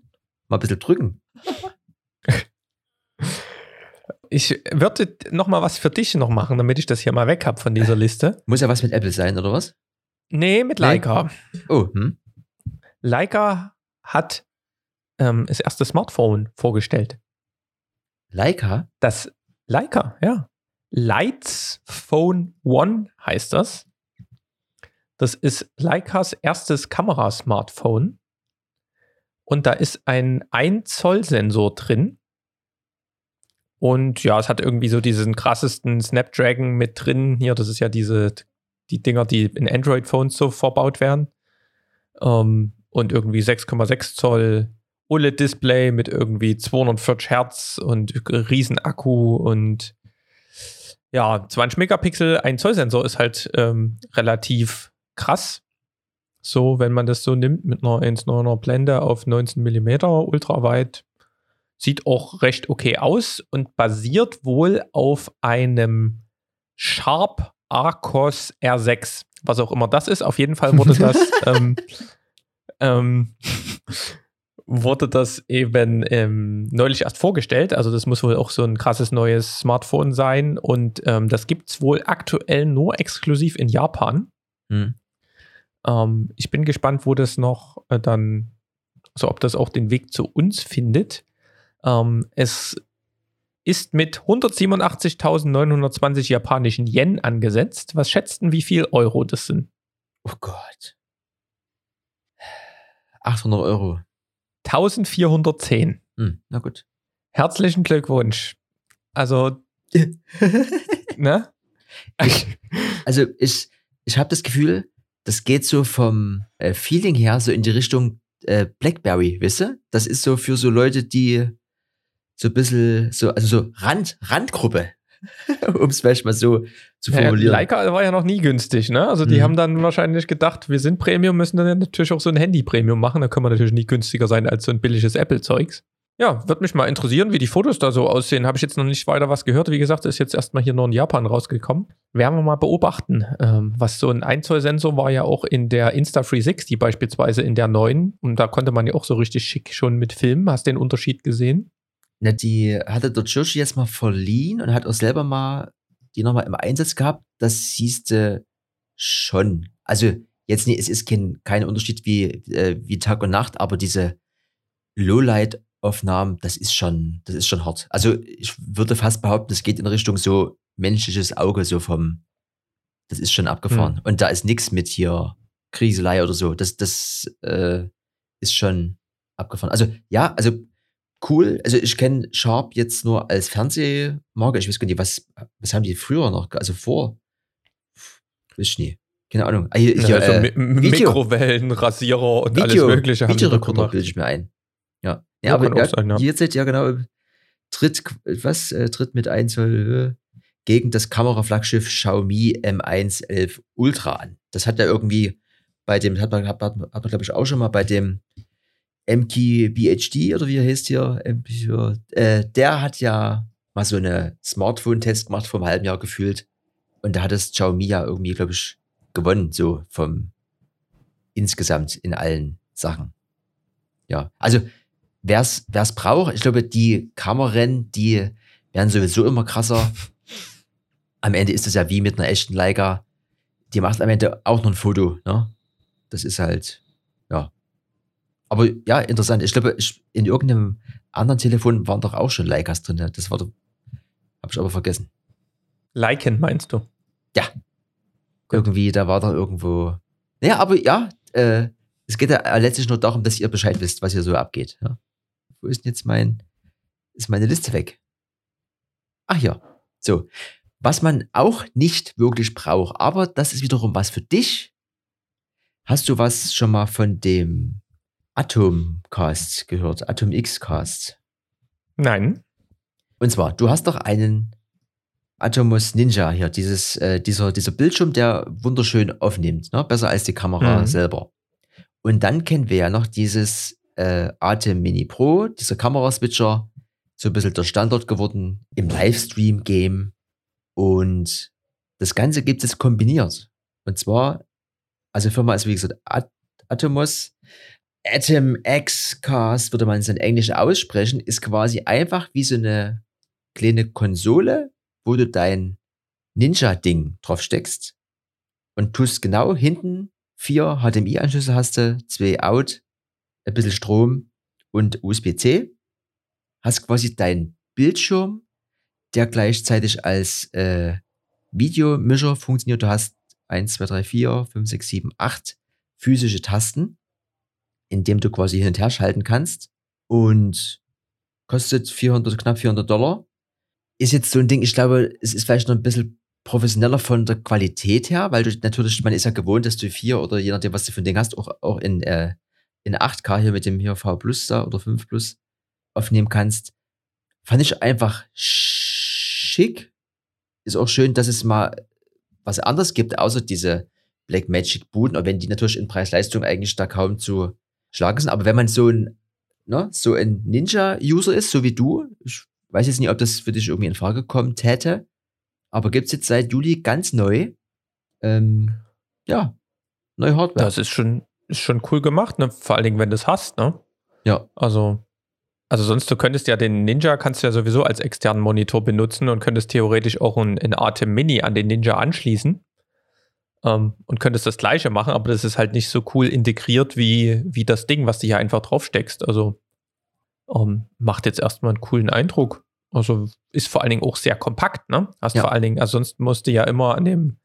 mal ein bisschen drücken. Ich würde noch mal was für dich noch machen, damit ich das hier mal weg habe von dieser Liste. Muss ja was mit Apple sein, oder was? Nee, mit. Leica. Oh, hm? Leica hat ähm, das erste Smartphone vorgestellt. Leica? Das Leica, ja. Lights Phone One heißt das. Das ist Leicas erstes Kamerasmartphone. Und da ist ein 1-Zoll-Sensor drin. Und ja, es hat irgendwie so diesen krassesten Snapdragon mit drin. Hier, das ist ja diese, die Dinger, die in Android-Phones so verbaut werden. Ähm, und irgendwie 6,6 Zoll OLED-Display mit irgendwie 240 Hertz und riesen Akku und ja, 20 Megapixel, ein Zoll-Sensor ist halt ähm, relativ krass. So, wenn man das so nimmt mit einer 1,9er Blende auf 19 mm ultraweit. Sieht auch recht okay aus und basiert wohl auf einem Sharp Arcos R6. Was auch immer das ist. Auf jeden Fall wurde das ähm, ähm, wurde das eben ähm, neulich erst vorgestellt. Also das muss wohl auch so ein krasses neues Smartphone sein. Und ähm, das gibt es wohl aktuell nur exklusiv in Japan. Hm. Ähm, ich bin gespannt, wo das noch äh, dann, also ob das auch den Weg zu uns findet. Ähm, es ist mit 187.920 japanischen Yen angesetzt. Was schätzten, wie viel Euro das sind? Oh Gott. 800 Euro. 1410. Hm, na gut. Herzlichen Glückwunsch. Also, ne? Also ich, ich habe das Gefühl, das geht so vom äh, Feeling her so in die Richtung äh, Blackberry, weißt du? Das ist so für so Leute, die so ein bisschen, so, also so Rand, Randgruppe, um es vielleicht mal so zu formulieren. Ja, Leica war ja noch nie günstig, ne? Also die Mhm. haben dann wahrscheinlich gedacht, wir sind Premium, müssen dann natürlich auch so ein Handy-Premium machen. Da können wir natürlich nie günstiger sein als so ein billiges Apple-Zeugs. Ja, wird mich mal interessieren, wie die Fotos da so aussehen. Habe ich jetzt noch nicht weiter was gehört. Wie gesagt, ist jetzt erstmal hier nur in Japan rausgekommen. Werden wir mal beobachten. Ähm, was so ein 1 Zoll Sensor war ja auch in der Insta360 beispielsweise in der neuen. Und da konnte man ja auch so richtig schick schon mit filmen. Hast du den Unterschied gesehen? Na, die hatte der Joshi jetzt mal verliehen und hat auch selber mal die nochmal im Einsatz gehabt. Das siehst du schon. Also jetzt nicht, es ist kein, kein Unterschied wie, äh, wie Tag und Nacht, aber diese Lowlight-Aufnahmen, das ist schon, das ist schon hart. Also ich würde fast behaupten, es geht in Richtung so menschliches Auge, so vom, das ist schon abgefahren. Hm. Und da ist nichts mit hier Kriselei oder so. Das, das äh, ist schon abgefahren. Also ja, also cool. Also ich kenne Sharp jetzt nur als Fernsehmarke. Ich weiß gar nicht, was, was haben die früher noch, also vor? Weiß ich nie. Keine Ahnung. Ah, hier, hier, also äh. Mikrowellen, Rasierer und alles Video, Mögliche haben Videorekorder bilde ich mir ein. Ja. Ja, Ja, aber ja, sein, ja. seht ja genau, tritt, was, äh, tritt mit 1 Zoll äh, gegen das Kameraflaggschiff Xiaomi M1 11 Ultra an. Das hat ja irgendwie bei dem, hat man, hat hat man glaube ich auch schon mal bei dem MKey BHD oder wie er heißt hier, äh, der hat ja mal so eine Smartphone-Test gemacht vor einem halben Jahr gefühlt. Und da hat das Xiaomi ja irgendwie, glaube ich, gewonnen, so vom insgesamt in allen Sachen. Ja, also wer es braucht, ich glaube, die Kameran, die werden sowieso immer krasser. Am Ende ist es ja wie mit einer echten Leica. Die macht am Ende auch noch ein Foto. Ne? Das ist halt, ja. Aber ja, interessant. Ich glaube, ich, in irgendeinem anderen Telefon waren doch auch schon Leicas drin. Das war doch, habe ich aber vergessen. Liken meinst du? Irgendwie, da war da irgendwo. Naja, aber ja, äh, es geht ja letztlich nur darum, dass ihr Bescheid wisst, was hier so abgeht. Ja? Wo ist denn jetzt mein, ist meine Liste weg? Ach ja, so. Was man auch nicht wirklich braucht, aber das ist wiederum was für dich. Hast du was schon mal von dem Atomcast gehört? Atom X Cast? Nein. Und zwar, du hast doch einen Atomos Ninja hier, dieses, äh, dieser, dieser Bildschirm, der wunderschön aufnimmt, ne? besser als die Kamera Mhm. selber. Und dann kennen wir ja noch dieses äh, Atem Mini Pro, dieser Kameraswitcher, so ein bisschen der Standard geworden im Livestream-Game. Und das Ganze gibt es kombiniert. Und zwar, also Firma ist wie gesagt At Atomos, Atom X Cast, würde man es in Englisch aussprechen, ist quasi einfach wie so eine kleine Konsole, wo du dein Ninja-Ding drauf steckst und tust genau hinten vier HDMI-Anschlüsse hast du, zwei Out, ein bisschen Strom und USB-C. Hast quasi deinen Bildschirm, der gleichzeitig als äh, Videomischer funktioniert. Du hast 1, 2, 3, 4, 5, 6, 7, 8 physische Tasten, in dem du quasi hin und her schalten kannst und kostet 400, knapp 400 Dollar. Ist jetzt so ein Ding, ich glaube, es ist vielleicht noch ein bisschen professioneller von der Qualität her, weil du natürlich, man ist ja gewohnt, dass du vier oder je nachdem, was du für ein Ding hast, auch, auch in, äh, in 8K hier mit dem hier V Plus da oder 5 Plus aufnehmen kannst. Fand ich einfach schick. Ist auch schön, dass es mal was anderes gibt, außer diese Blackmagic Buden, auch wenn die natürlich in Preis-Leistung eigentlich da kaum zu schlagen sind. Aber wenn man so ein, ne, so ein Ninja-User ist, so wie du, ich weiß jetzt nicht, ob das für dich irgendwie in Frage kommen täte, aber gibt's jetzt seit Juli ganz neu, ähm, ja, neue Hardware. Das ist schon, ist schon cool gemacht, ne? Vor allen Dingen, wenn du es hast, ne? Ja. Also, also sonst, du könntest ja den Ninja, kannst du ja sowieso als externen Monitor benutzen und könntest theoretisch auch ein, ein Atem Mini an den Ninja anschließen. Ähm, und könntest das gleiche machen, aber das ist halt nicht so cool integriert wie, wie das Ding, was du hier einfach draufsteckst. Also ähm, macht jetzt erstmal einen coolen Eindruck. Also ist vor allen Dingen auch sehr kompakt, ne? Hast Ja. vor allen Dingen, also sonst musste ja immer an dem,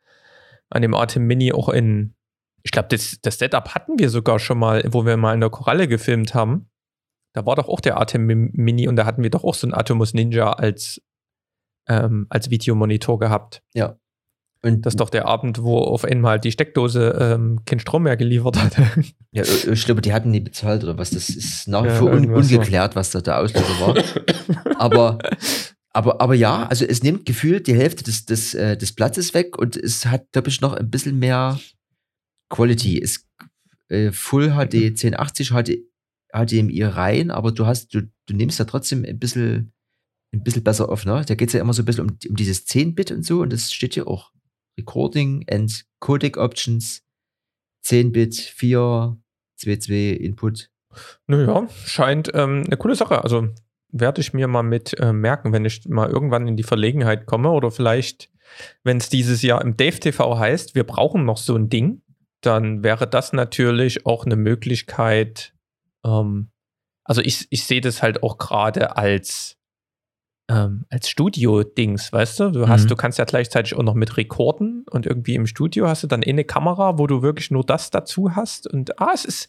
an dem Atem Mini auch in, ich glaube, das, das Setup hatten wir sogar schon mal, wo wir mal in der Koralle gefilmt haben. Da war doch auch der Atem Mini und da hatten wir doch auch so einen Atomus Ninja als, ähm, als Videomonitor gehabt. Und Das ist doch der Abend, wo auf einmal die Steckdose ähm, keinen Strom mehr geliefert hat. ja, ich glaube, die hatten nie bezahlt oder was. Das ist nach wie Ja, vor un irgendwas so. ungeklärt, was da der Auslöser war. aber, aber, aber ja, also es nimmt gefühlt die Hälfte des, des, äh, des Platzes weg und es hat, glaube ich, noch ein bisschen mehr Quality. Es äh, Full HD 1080 HD, HDMI rein, aber du hast, du, du nimmst da trotzdem ein bisschen, ein bisschen besser auf, ne? Da geht es ja immer so ein bisschen um, um dieses 10-Bit und so und das steht hier auch. Recording and Codec Options, 10-Bit, 4, 2.2 Input. Naja, scheint ähm, eine coole Sache. Also werde ich mir mal mit äh, merken, wenn ich mal irgendwann in die Verlegenheit komme oder vielleicht, wenn es dieses Jahr im Dave TV heißt, wir brauchen noch so ein Ding, dann wäre das natürlich auch eine Möglichkeit. Ähm, also ich, ich sehe das halt auch gerade als ähm, als Studio-Dings, weißt du? Du hast, Mhm. du kannst ja gleichzeitig auch noch mit recorden und irgendwie im Studio hast du dann eh eine Kamera, wo du wirklich nur das dazu hast und ah, es ist,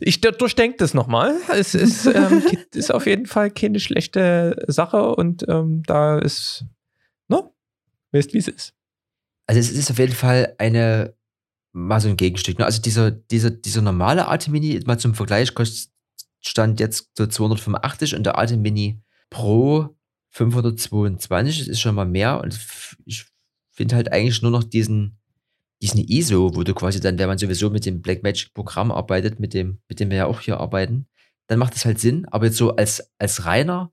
ich dur- durchdenke das nochmal. Es ist, ähm, ist auf jeden Fall keine schlechte Sache und ähm, da ist, ne? Wisst, wie es ist. Also es ist auf jeden Fall eine, mal so ein Gegenstück. Ne? Also dieser, dieser, dieser normale Atem Mini, mal zum Vergleich, kostet Stand jetzt so 285 und der Atem Mini Pro 522, das ist schon mal mehr und ich finde halt eigentlich nur noch diesen, diesen ISO, wo du quasi dann, wenn man sowieso mit dem Blackmagic Programm arbeitet, mit dem, mit dem wir ja auch hier arbeiten, dann macht das halt Sinn, aber jetzt so als, als reiner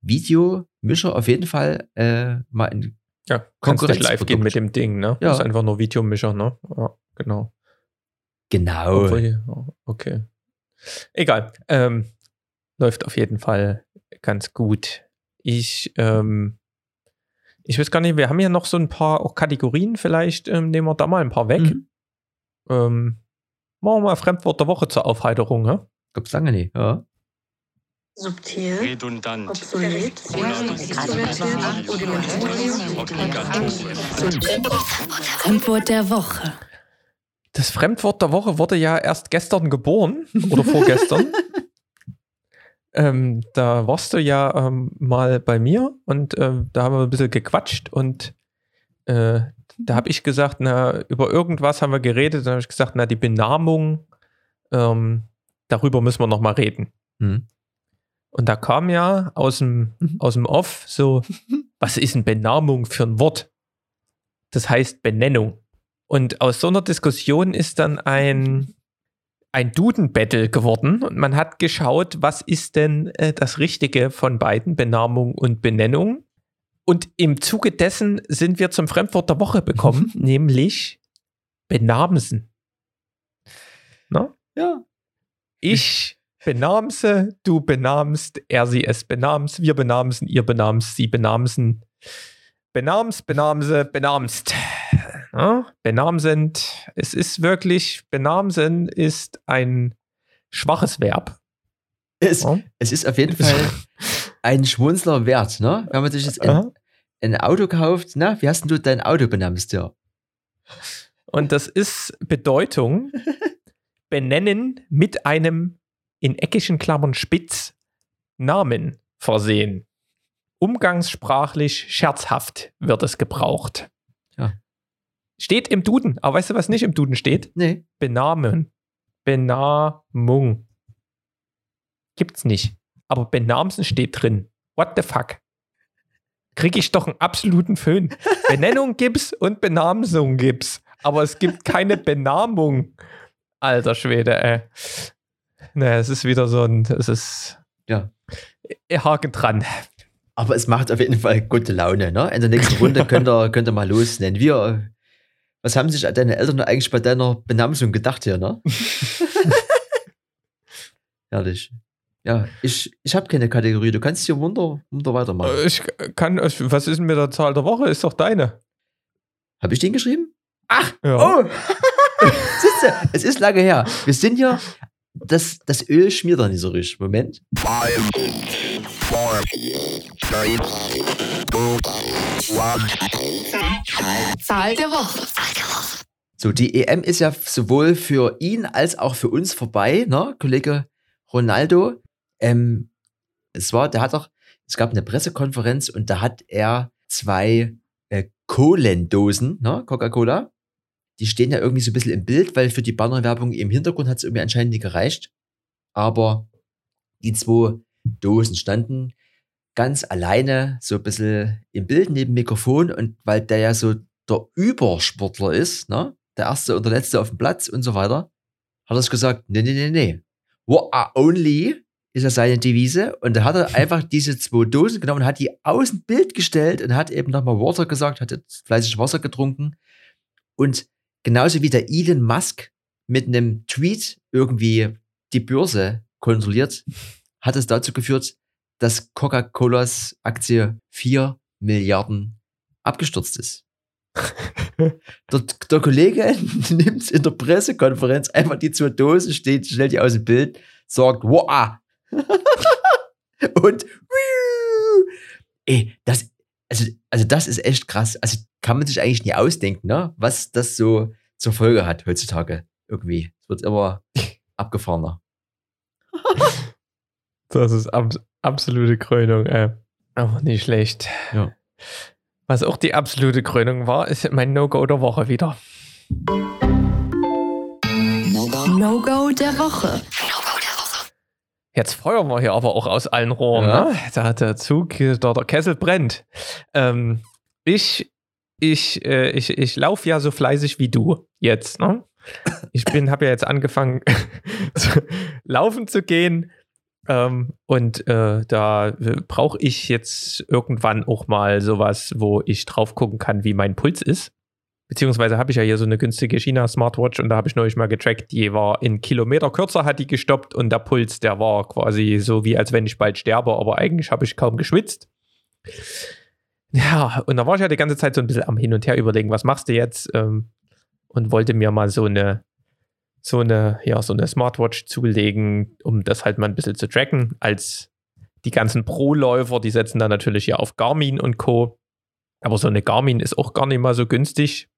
Videomischer auf jeden Fall äh, mal in Ja, nicht live gehen mit dem Ding, ne? Ja. Ist einfach nur Videomischer, ne? Ja, genau. genau. Obwohl, oh, okay. Egal. Ähm, läuft auf jeden Fall ganz gut. Ich, ähm, ich weiß gar nicht, wir haben ja noch so ein paar auch Kategorien, vielleicht ähm, nehmen wir da mal ein paar weg. Mhm. Ähm, machen wir mal Fremdwort der Woche zur Aufheiterung, ne? Gab's lange nicht. Ja. Subtil, redundant, obsolet, Fremdwort der Woche. Das Fremdwort der Woche wurde ja erst gestern geboren oder vorgestern. ähm, da warst du ja ähm, mal bei mir und ähm, da haben wir ein bisschen gequatscht und äh, da habe ich gesagt, na, über irgendwas haben wir geredet. Dann habe ich gesagt, na, die Benamung, ähm, darüber müssen wir noch mal reden. Hm. Und da kam ja aus dem, aus dem Off so, was ist eine Benamung für ein Wort? Das heißt Benennung. Und aus so einer Diskussion ist dann ein, ein Duden-Battle geworden und man hat geschaut, was ist denn äh, das Richtige von beiden, Benamung und Benennung. Und im Zuge dessen sind wir zum Fremdwort der Woche bekommen, nämlich Benamsen. Na? Ja. Ich benamse, du benamst, er, sie, es benamst, wir benamsen, ihr benamst, sie benamsen. Benamst, benamse, benamst. Ja, benamsend. Es ist wirklich, benamsen ist ein schwaches Verb. Es, Ja. es ist auf jeden Fall ein Schmunzler wert, ne? Wenn man sich jetzt ein, ein Auto kauft, na, wie hast denn du dein Auto benamst, ja? Und das ist Bedeutung benennen mit einem in eckigen Klammern spitz Namen versehen. Umgangssprachlich scherzhaft wird es gebraucht. Steht im Duden, aber weißt du, was nicht im Duden steht? Nee. Benamen. Benamung. Gibt's nicht. Aber Benamsen steht drin. What the fuck? Krieg ich doch einen absoluten Föhn. Benennung gibt's und Benamsung gibt's. Aber es gibt keine Benamung. Alter Schwede, ey. Naja, es ist wieder so ein, es ist. Ja. Haken dran. Aber es macht auf jeden Fall gute Laune, ne? In der nächsten Runde könnt ihr, könnt ihr mal losnennen. Wir, was haben sich deine Eltern eigentlich bei deiner Benamsung gedacht hier, ne? Herrlich. Ja, ich, ich habe keine Kategorie. Du kannst hier Wunder, Wunder weitermachen. Äh, Ich kann, was ist denn mit der Zahl der Woche? Ist doch deine. Habe ich den geschrieben? Ja. Oh! Siehste, es ist lange her. Wir sind ja das, das Öl schmiert dann nicht so richtig. Moment. Zahl der Woche. So, die EM ist ja sowohl für ihn als auch für uns vorbei, ne, Kollege Ronaldo. Ähm, es war, der hat doch, es gab eine Pressekonferenz und da hat er zwei äh, Kohlendosen, ne, Coca-Cola. Die stehen ja irgendwie so ein bisschen im Bild, weil für die Bannerwerbung im Hintergrund hat es irgendwie anscheinend nicht gereicht. Aber die zwei Dosen standen ganz alleine so ein bisschen im Bild neben dem Mikrofon und weil der ja so der Übersportler ist, ne? Der erste und der letzte auf dem Platz und so weiter, hat er gesagt, nee, nee, nee, nee. What are only ist ja seine Devise und da hat er einfach diese zwei Dosen genommen und hat die außen Bild gestellt und hat eben nochmal Water gesagt, hat jetzt fleißig Wasser getrunken und genauso wie der Elon Musk mit einem Tweet irgendwie die Börse kontrolliert, hat es dazu geführt, dass Coca-Colas Aktie 4 Milliarden abgestürzt ist. der, der Kollege nimmt in der Pressekonferenz einfach die zwei Dosen, steht, stellt die aus dem Bild, sagt, wow. und ey, das, also, also das ist echt krass. Also kann man sich eigentlich nie ausdenken, ne? was das so zur Folge hat heutzutage irgendwie. Es wird immer abgefahrener. Das ist ab absolute Krönung, ey. Aber nicht schlecht. Ja. Was auch die absolute Krönung war, ist mein No-Go der Woche wieder. No-Go der Woche. Jetzt feuern wir hier aber auch aus allen Rohren. Ja. Ne? Da hat der Zug, da der Kessel brennt. Ähm, ich ich, äh, ich, ich laufe ja so fleißig wie du jetzt. Ne? Ich bin, habe ja jetzt angefangen, zu, laufen zu gehen. Ähm, und äh, da brauche ich jetzt irgendwann auch mal sowas, wo ich drauf gucken kann, wie mein Puls ist. Beziehungsweise habe ich ja hier so eine günstige China-Smartwatch und da habe ich neulich mal getrackt, die war in Kilometer kürzer, hat die gestoppt und der Puls, der war quasi so wie als wenn ich bald sterbe, aber eigentlich habe ich kaum geschwitzt. Ja, und da war ich ja die ganze Zeit so ein bisschen am Hin und Her überlegen, was machst du jetzt? Ähm, und wollte mir mal so eine, so eine, ja, so eine Smartwatch zulegen, um das halt mal ein bisschen zu tracken. Als die ganzen Pro-Läufer, die setzen da natürlich ja auf Garmin und Co. Aber so eine Garmin ist auch gar nicht mal so günstig.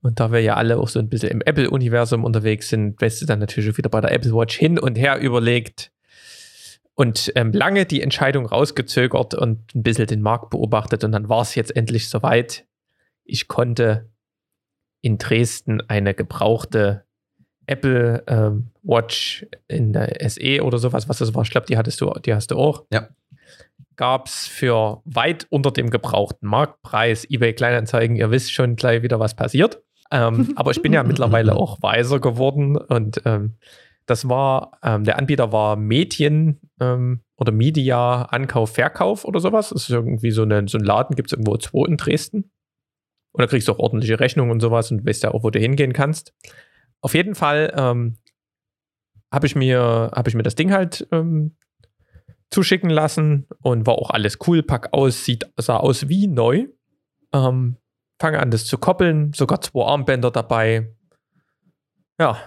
Und da wir ja alle auch so ein bisschen im Apple-Universum unterwegs sind, weißt du dann natürlich wieder bei der Apple Watch hin und her überlegt und ähm, lange die Entscheidung rausgezögert und ein bisschen den Markt beobachtet. Und dann war es jetzt endlich soweit. Ich konnte in Dresden eine gebrauchte Apple ähm, Watch in der SE oder sowas, was das war. Ich glaube, die hattest du, die hast du auch. Ja. Gab es für weit unter dem gebrauchten Marktpreis eBay Kleinanzeigen. Ihr wisst schon gleich wieder, was passiert. Ähm, aber ich bin ja mittlerweile auch weiser geworden und ähm, das war, ähm, der Anbieter war Medien ähm, oder Media Ankauf, Verkauf oder sowas. Das ist irgendwie so, eine, so ein Laden, gibt es irgendwo zwei in Dresden. Und da kriegst du auch ordentliche Rechnungen und sowas und weißt ja auch, wo du hingehen kannst. Auf jeden Fall ähm, habe ich, mir, hab ich mir das Ding halt ähm, zuschicken lassen und war auch alles cool. Pack aus, sieht, sah aus wie neu. Ähm, fange an, das zu koppeln, sogar zwei Armbänder dabei. Ja,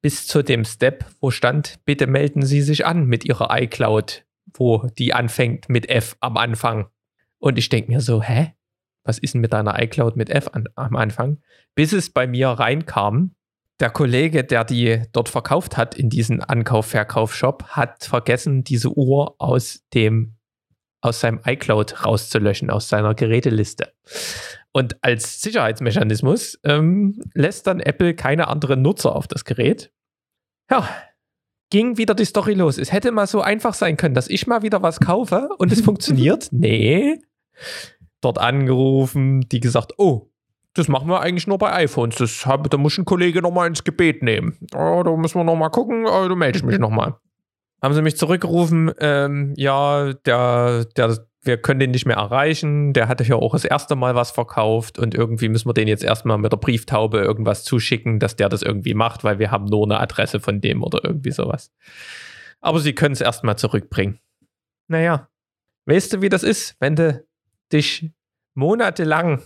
bis zu dem Step, wo stand, bitte melden Sie sich an mit Ihrer iCloud, wo die anfängt mit F am Anfang. Und ich denke mir so, hä? Was ist denn mit deiner iCloud mit F an, am Anfang? Bis es bei mir reinkam, der Kollege, der die dort verkauft hat in diesen Ankauf-Verkauf-Shop, hat vergessen, diese Uhr aus dem aus seinem iCloud rauszulöschen, aus seiner Geräteliste. Und als Sicherheitsmechanismus ähm, lässt dann Apple keine anderen Nutzer auf das Gerät. Ja, ging wieder die Story los. Es hätte mal so einfach sein können, dass ich mal wieder was kaufe und es funktioniert. Nee. Dort angerufen, die gesagt, oh, das machen wir eigentlich nur bei iPhones. Das hab, da muss ein Kollege nochmal ins Gebet nehmen. Oh, da müssen wir nochmal gucken, oh, du meldest mich nochmal. Haben sie mich zurückgerufen, ähm, ja, der, der, wir können den nicht mehr erreichen. Der hatte ja auch das erste Mal was verkauft und irgendwie müssen wir den jetzt erstmal mit der Brieftaube irgendwas zuschicken, dass der das irgendwie macht, weil wir haben nur eine Adresse von dem oder irgendwie sowas. Aber sie können es erstmal zurückbringen. Naja, weißt du, wie das ist, wenn du dich monatelang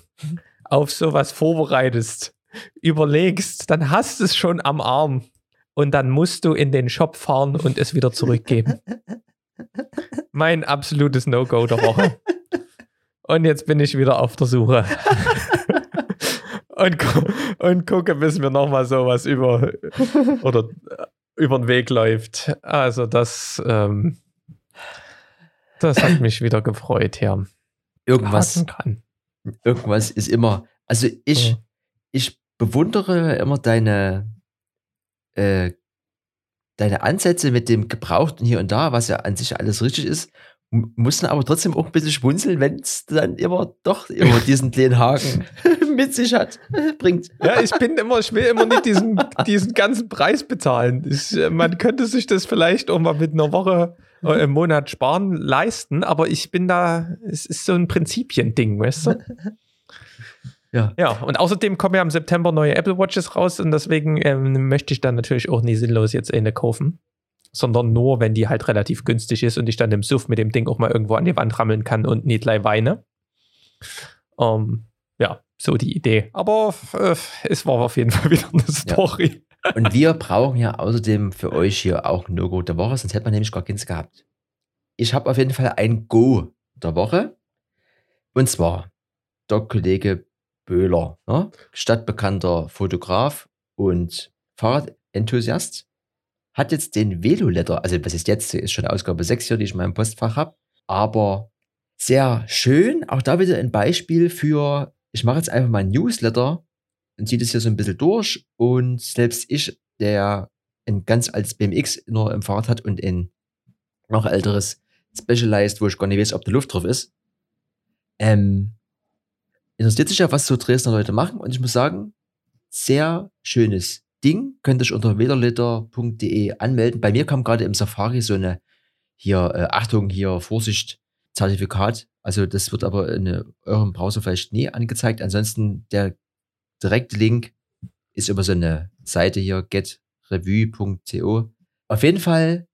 auf sowas vorbereitest, überlegst, dann hast du es schon am Arm. und dann musst du in den Shop fahren und es wieder zurückgeben. Mein absolutes No-Go der Woche. Und jetzt bin ich wieder auf der Suche. und, gu und gucke, bis mir nochmal sowas über oder äh, über den Weg läuft. Also das, ähm, das hat mich wieder gefreut, ja. Irgendwas, Kann. Irgendwas ist immer. Also ich, Ja. ich bewundere immer deine, äh, deine Ansätze mit dem Gebrauchten hier und da, was ja an sich alles richtig ist, m- muss dann aber trotzdem auch ein bisschen schmunzeln, wenn es dann immer doch immer diesen kleinen Haken mit sich hat, bringt. Ja, ich bin immer, ich will immer nicht diesen, diesen ganzen Preis bezahlen. Ich, äh, man könnte sich das vielleicht auch mal mit einer Woche äh, im Monat sparen, leisten, aber ich bin da, es ist so ein Prinzipiending, weißt du? Ja. Ja, und außerdem kommen ja im September neue Apple Watches raus und deswegen ähm, möchte ich dann natürlich auch nie sinnlos jetzt eine kaufen. Sondern nur, wenn die halt relativ günstig ist und ich dann im Suff mit dem Ding auch mal irgendwo an die Wand rammeln kann und nicht gleich weine. Ähm, ja, so die Idee. Aber äh, es war auf jeden Fall wieder eine Story. Und wir brauchen ja außerdem für euch hier auch ein No-Go der Woche, sonst hätte man nämlich gar keins gehabt. Ich habe auf jeden Fall ein Go der Woche. Und zwar der Kollege Böhler, ne? stadtbekannter Fotograf und Fahrradenthusiast, hat jetzt den Velo-Letter, also was ist jetzt, ist schon Ausgabe 6 hier, die ich in meinem Postfach habe, aber sehr schön, auch da wieder ein Beispiel für, ich mache jetzt einfach mal ein Newsletter und ziehe das hier so ein bisschen durch und selbst ich, der ein ganz altes BMX nur im Fahrrad hat und ein noch älteres Specialized, wo ich gar nicht weiß, ob da Luft drauf ist, ähm, interessiert sich ja, was so Dresdner Leute machen und ich muss sagen, sehr schönes Ding, könnt ihr euch unter wederlitter.de anmelden. Bei mir kam gerade im Safari so eine hier, äh, Achtung, hier, Vorsicht, Zertifikat. Also das wird aber in eurem Browser vielleicht nie angezeigt. Ansonsten der direkte Link ist über so eine Seite hier, getrevue.co. Auf jeden Fall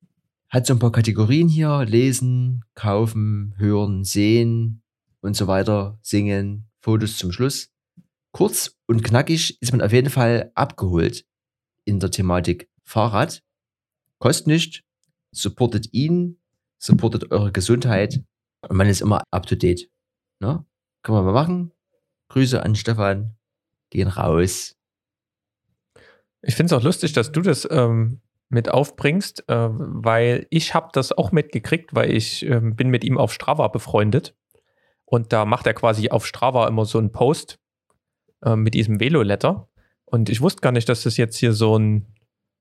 hat so ein paar Kategorien hier, lesen, kaufen, hören, sehen und so weiter, singen, Fotos zum Schluss. Kurz und knackig ist man auf jeden Fall abgeholt in der Thematik Fahrrad. Kostet nicht, supportet ihn, supportet eure Gesundheit und man ist immer up to date. Ne? Kann man mal machen. Grüße an Stefan, gehen raus. Ich finde es auch lustig, dass du das ähm, mit aufbringst, äh, weil ich habe das auch mitgekriegt, weil ich ähm, bin mit ihm auf Strava befreundet. Und da macht er quasi auf Strava immer so einen Post äh, mit diesem Velo-Letter. Und ich wusste gar nicht, dass das jetzt hier so ein,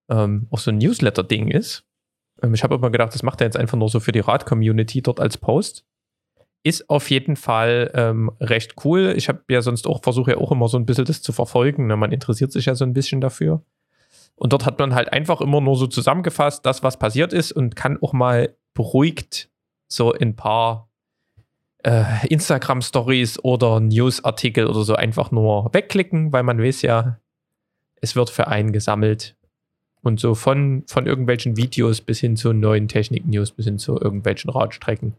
ähm, so ein Newsletter-Ding ist. Ähm, ich habe immer gedacht, das macht er jetzt einfach nur so für die Rad-Community dort als Post. Ist auf jeden Fall ähm, recht cool. Ich habe ja sonst auch, versuche ja auch immer so ein bisschen das zu verfolgen. Ne? Man interessiert sich ja so ein bisschen dafür. Und dort hat man halt einfach immer nur so zusammengefasst, das, was passiert ist, und kann auch mal beruhigt so in ein paar äh, Instagram-Stories oder News-Artikel oder so einfach nur wegklicken, weil man weiß ja, es wird für einen gesammelt. Und so von, von irgendwelchen Videos bis hin zu neuen Technik-News, bis hin zu irgendwelchen Radstrecken.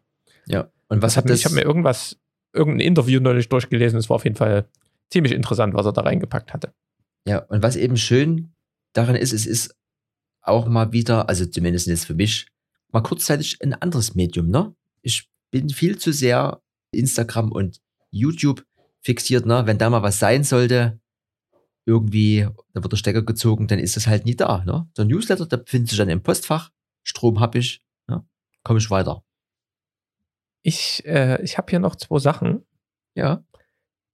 Ja. Und was hat Ich das? habe mir irgendwas, irgendein Interview neulich durchgelesen. Es war auf jeden Fall ziemlich interessant, was er da reingepackt hatte. Ja, und was eben schön daran ist, es ist auch mal wieder, also zumindest jetzt für mich, mal kurzzeitig ein anderes Medium, ne? Ich bin viel zu sehr Instagram und YouTube fixiert, ne? Wenn da mal was sein sollte, irgendwie, da wird der Stecker gezogen, dann ist das halt nie da, ne? Der Newsletter, der befindet sich dann im Postfach, Strom hab ich, ne? Komme ich weiter. Ich, äh, ich habe hier noch zwei Sachen. Ja.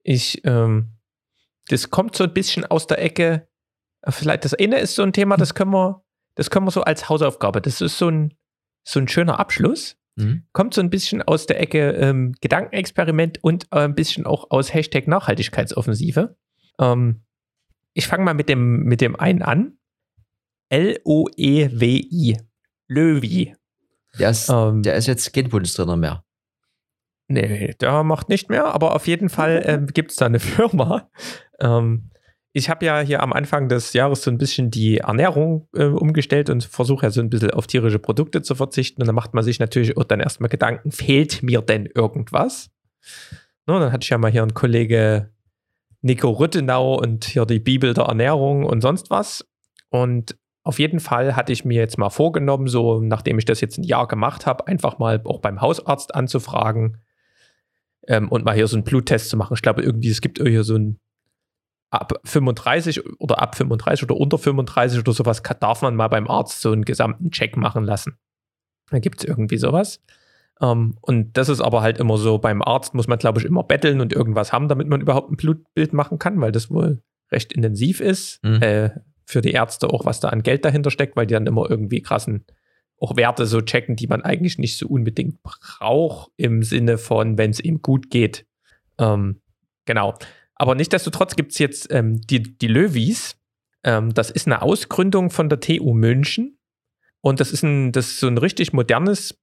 Ich, ähm, das kommt so ein bisschen aus der Ecke. äh, Vielleicht das eine ist so ein Thema, das können wir, das können wir so als Hausaufgabe. Das ist so ein, so ein schöner Abschluss. Mhm. Kommt so ein bisschen aus der Ecke ähm, Gedankenexperiment und äh, ein bisschen auch aus Hashtag Nachhaltigkeitsoffensive. Ähm, ich fange mal mit dem, mit dem einen an. L-O-E-W-I. Löwi. Der ist, Ähm, der ist jetzt kein Bundestrainer mehr. Nee, der macht nicht mehr, aber auf jeden Fall ähm, gibt es da eine Firma. Ähm, ich habe ja hier am Anfang des Jahres so ein bisschen die Ernährung äh, umgestellt und versuche ja so ein bisschen auf tierische Produkte zu verzichten. Und dann macht man sich natürlich auch dann erstmal Gedanken, fehlt mir denn irgendwas? No, dann hatte ich ja mal hier einen Kollege Nico Rüttenau und hier die Bibel der Ernährung und sonst was. Und auf jeden Fall hatte ich mir jetzt mal vorgenommen, so nachdem ich das jetzt ein Jahr gemacht habe, einfach mal auch beim Hausarzt anzufragen ähm, und mal hier so einen Bluttest zu machen. Ich glaube, irgendwie, es gibt hier so ein ab 35 oder ab 35 oder unter 35 oder sowas, darf man mal beim Arzt so einen gesamten Check machen lassen. Da gibt es irgendwie sowas. Um, ähm, und das ist aber halt immer so, beim Arzt muss man, glaube ich, immer betteln und irgendwas haben, damit man überhaupt ein Blutbild machen kann, weil das wohl recht intensiv ist. Mhm. Äh, für die Ärzte auch, was da an Geld dahinter steckt, weil die dann immer irgendwie krassen auch Werte so checken, die man eigentlich nicht so unbedingt braucht, im Sinne von, wenn es ihm gut geht. Ähm, genau. Aber nichtsdestotrotz gibt es jetzt ähm, die, die Löwis. Ähm, das ist eine Ausgründung von der TU München. Und das ist, ein, das ist so ein richtig modernes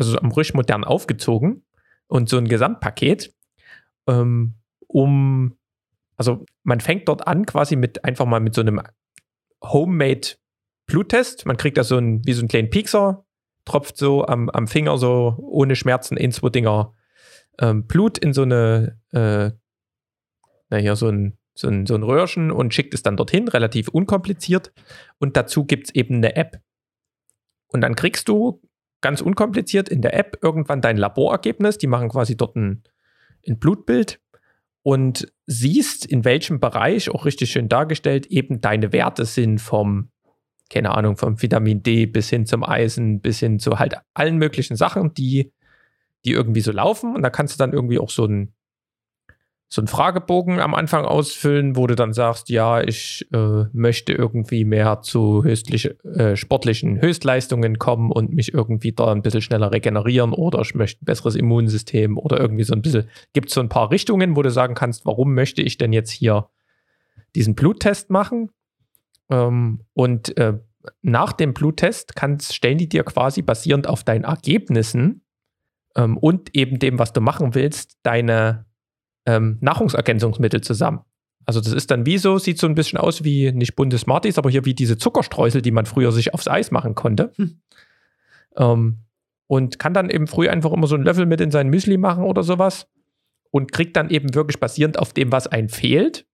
also am richtig modern aufgezogen und so ein Gesamtpaket, ähm, um, also man fängt dort an quasi mit einfach mal mit so einem Homemade Bluttest. Man kriegt da so ein, wie so einen kleinen Piekser, tropft so am, am Finger so ohne Schmerzen in zwei Dinger ähm, Blut in so eine, äh, naja, so ein, so, ein, so ein Röhrchen und schickt es dann dorthin, relativ unkompliziert. Und dazu gibt es eben eine App. Und dann kriegst du ganz unkompliziert in der App irgendwann dein Laborergebnis. Die machen quasi dort ein, ein Blutbild und siehst, in welchem Bereich, auch richtig schön dargestellt, eben deine Werte sind vom, keine Ahnung, vom Vitamin D bis hin zum Eisen, bis hin zu halt allen möglichen Sachen, die, die irgendwie so laufen. Und da kannst du dann irgendwie auch so ein so einen Fragebogen am Anfang ausfüllen, wo du dann sagst, ja, ich äh, möchte irgendwie mehr zu äh, sportlichen Höchstleistungen kommen und mich irgendwie da ein bisschen schneller regenerieren oder ich möchte ein besseres Immunsystem oder irgendwie so ein bisschen, gibt es so ein paar Richtungen, wo du sagen kannst, warum möchte ich denn jetzt hier diesen Bluttest machen? Ähm, und äh, nach dem Bluttest kannst, stellen die dir quasi basierend auf deinen Ergebnissen ähm, und eben dem, was du machen willst, deine ähm, Nahrungsergänzungsmittel zusammen. Also das ist dann wie so, sieht so ein bisschen aus wie nicht bunte Smarties, aber hier wie diese Zuckerstreusel, die man früher sich aufs Eis machen konnte. Hm. Ähm, und kann dann eben früh einfach immer so einen Löffel mit in sein Müsli machen oder sowas und kriegt dann eben wirklich basierend auf dem, was einem fehlt,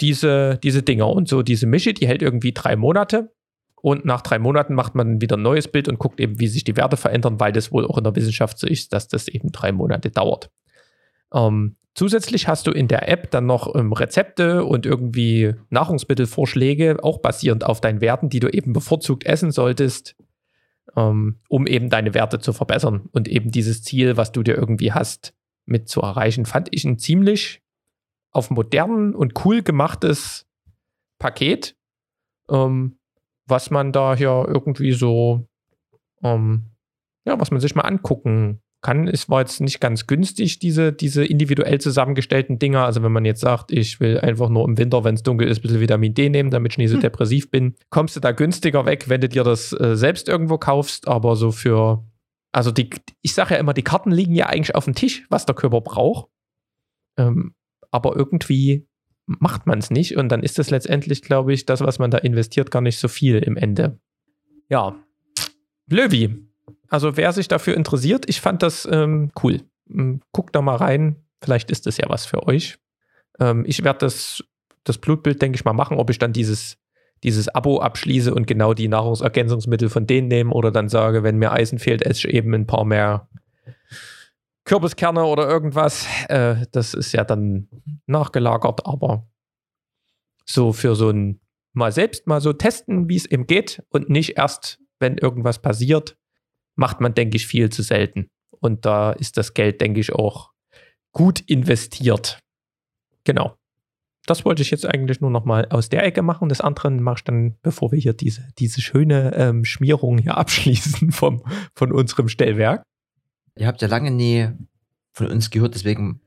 diese, diese Dinger. Und so diese Mische, die hält irgendwie drei Monate. Und nach drei Monaten macht man wieder ein neues Bild und guckt eben, wie sich die Werte verändern, weil das wohl auch in der Wissenschaft so ist, dass das eben drei Monate dauert. Ähm, zusätzlich hast du in der App dann noch ähm, Rezepte und irgendwie Nahrungsmittelvorschläge, auch basierend auf deinen Werten, die du eben bevorzugt essen solltest, ähm, um eben deine Werte zu verbessern und eben dieses Ziel, was du dir irgendwie hast, mit zu erreichen, fand ich ein ziemlich auf modern und cool gemachtes Paket, ähm, was man da hier irgendwie so, ähm, ja, was man sich mal angucken kann. Es war jetzt nicht ganz günstig, diese, diese individuell zusammengestellten Dinger. Also wenn man jetzt sagt, ich will einfach nur im Winter, wenn es dunkel ist, ein bisschen Vitamin D nehmen, damit ich nicht so hm. depressiv bin, kommst du da günstiger weg, wenn du dir das äh, selbst irgendwo kaufst. Aber so für, also die, ich sage ja immer, die Karten liegen ja eigentlich auf dem Tisch, was der Körper braucht. Ähm, aber irgendwie macht man es nicht und dann ist das letztendlich, glaube ich, das, was man da investiert, gar nicht so viel im Ende. Ja. Löwy, also wer sich dafür interessiert, ich fand das ähm, cool. Hm, guckt da mal rein, vielleicht ist das ja was für euch. Ähm, ich werde das, das Blutbild, denke ich mal, machen, ob ich dann dieses, dieses Abo abschließe und genau die Nahrungsergänzungsmittel von denen nehme oder dann sage, wenn mir Eisen fehlt, esse ich eben ein paar mehr Kürbiskerne oder irgendwas. Äh, das ist ja dann nachgelagert, aber so für so ein mal selbst mal so testen, wie es eben geht und nicht erst, wenn irgendwas passiert, macht man, denke ich, viel zu selten. Und da ist das Geld, denke ich, auch gut investiert. Genau. Das wollte ich jetzt eigentlich nur noch mal aus der Ecke machen. Das andere mache ich dann, bevor wir hier diese, diese schöne ähm, Schmierung hier abschließen vom, von unserem Stellwerk. Ihr habt ja lange nie von uns gehört, deswegen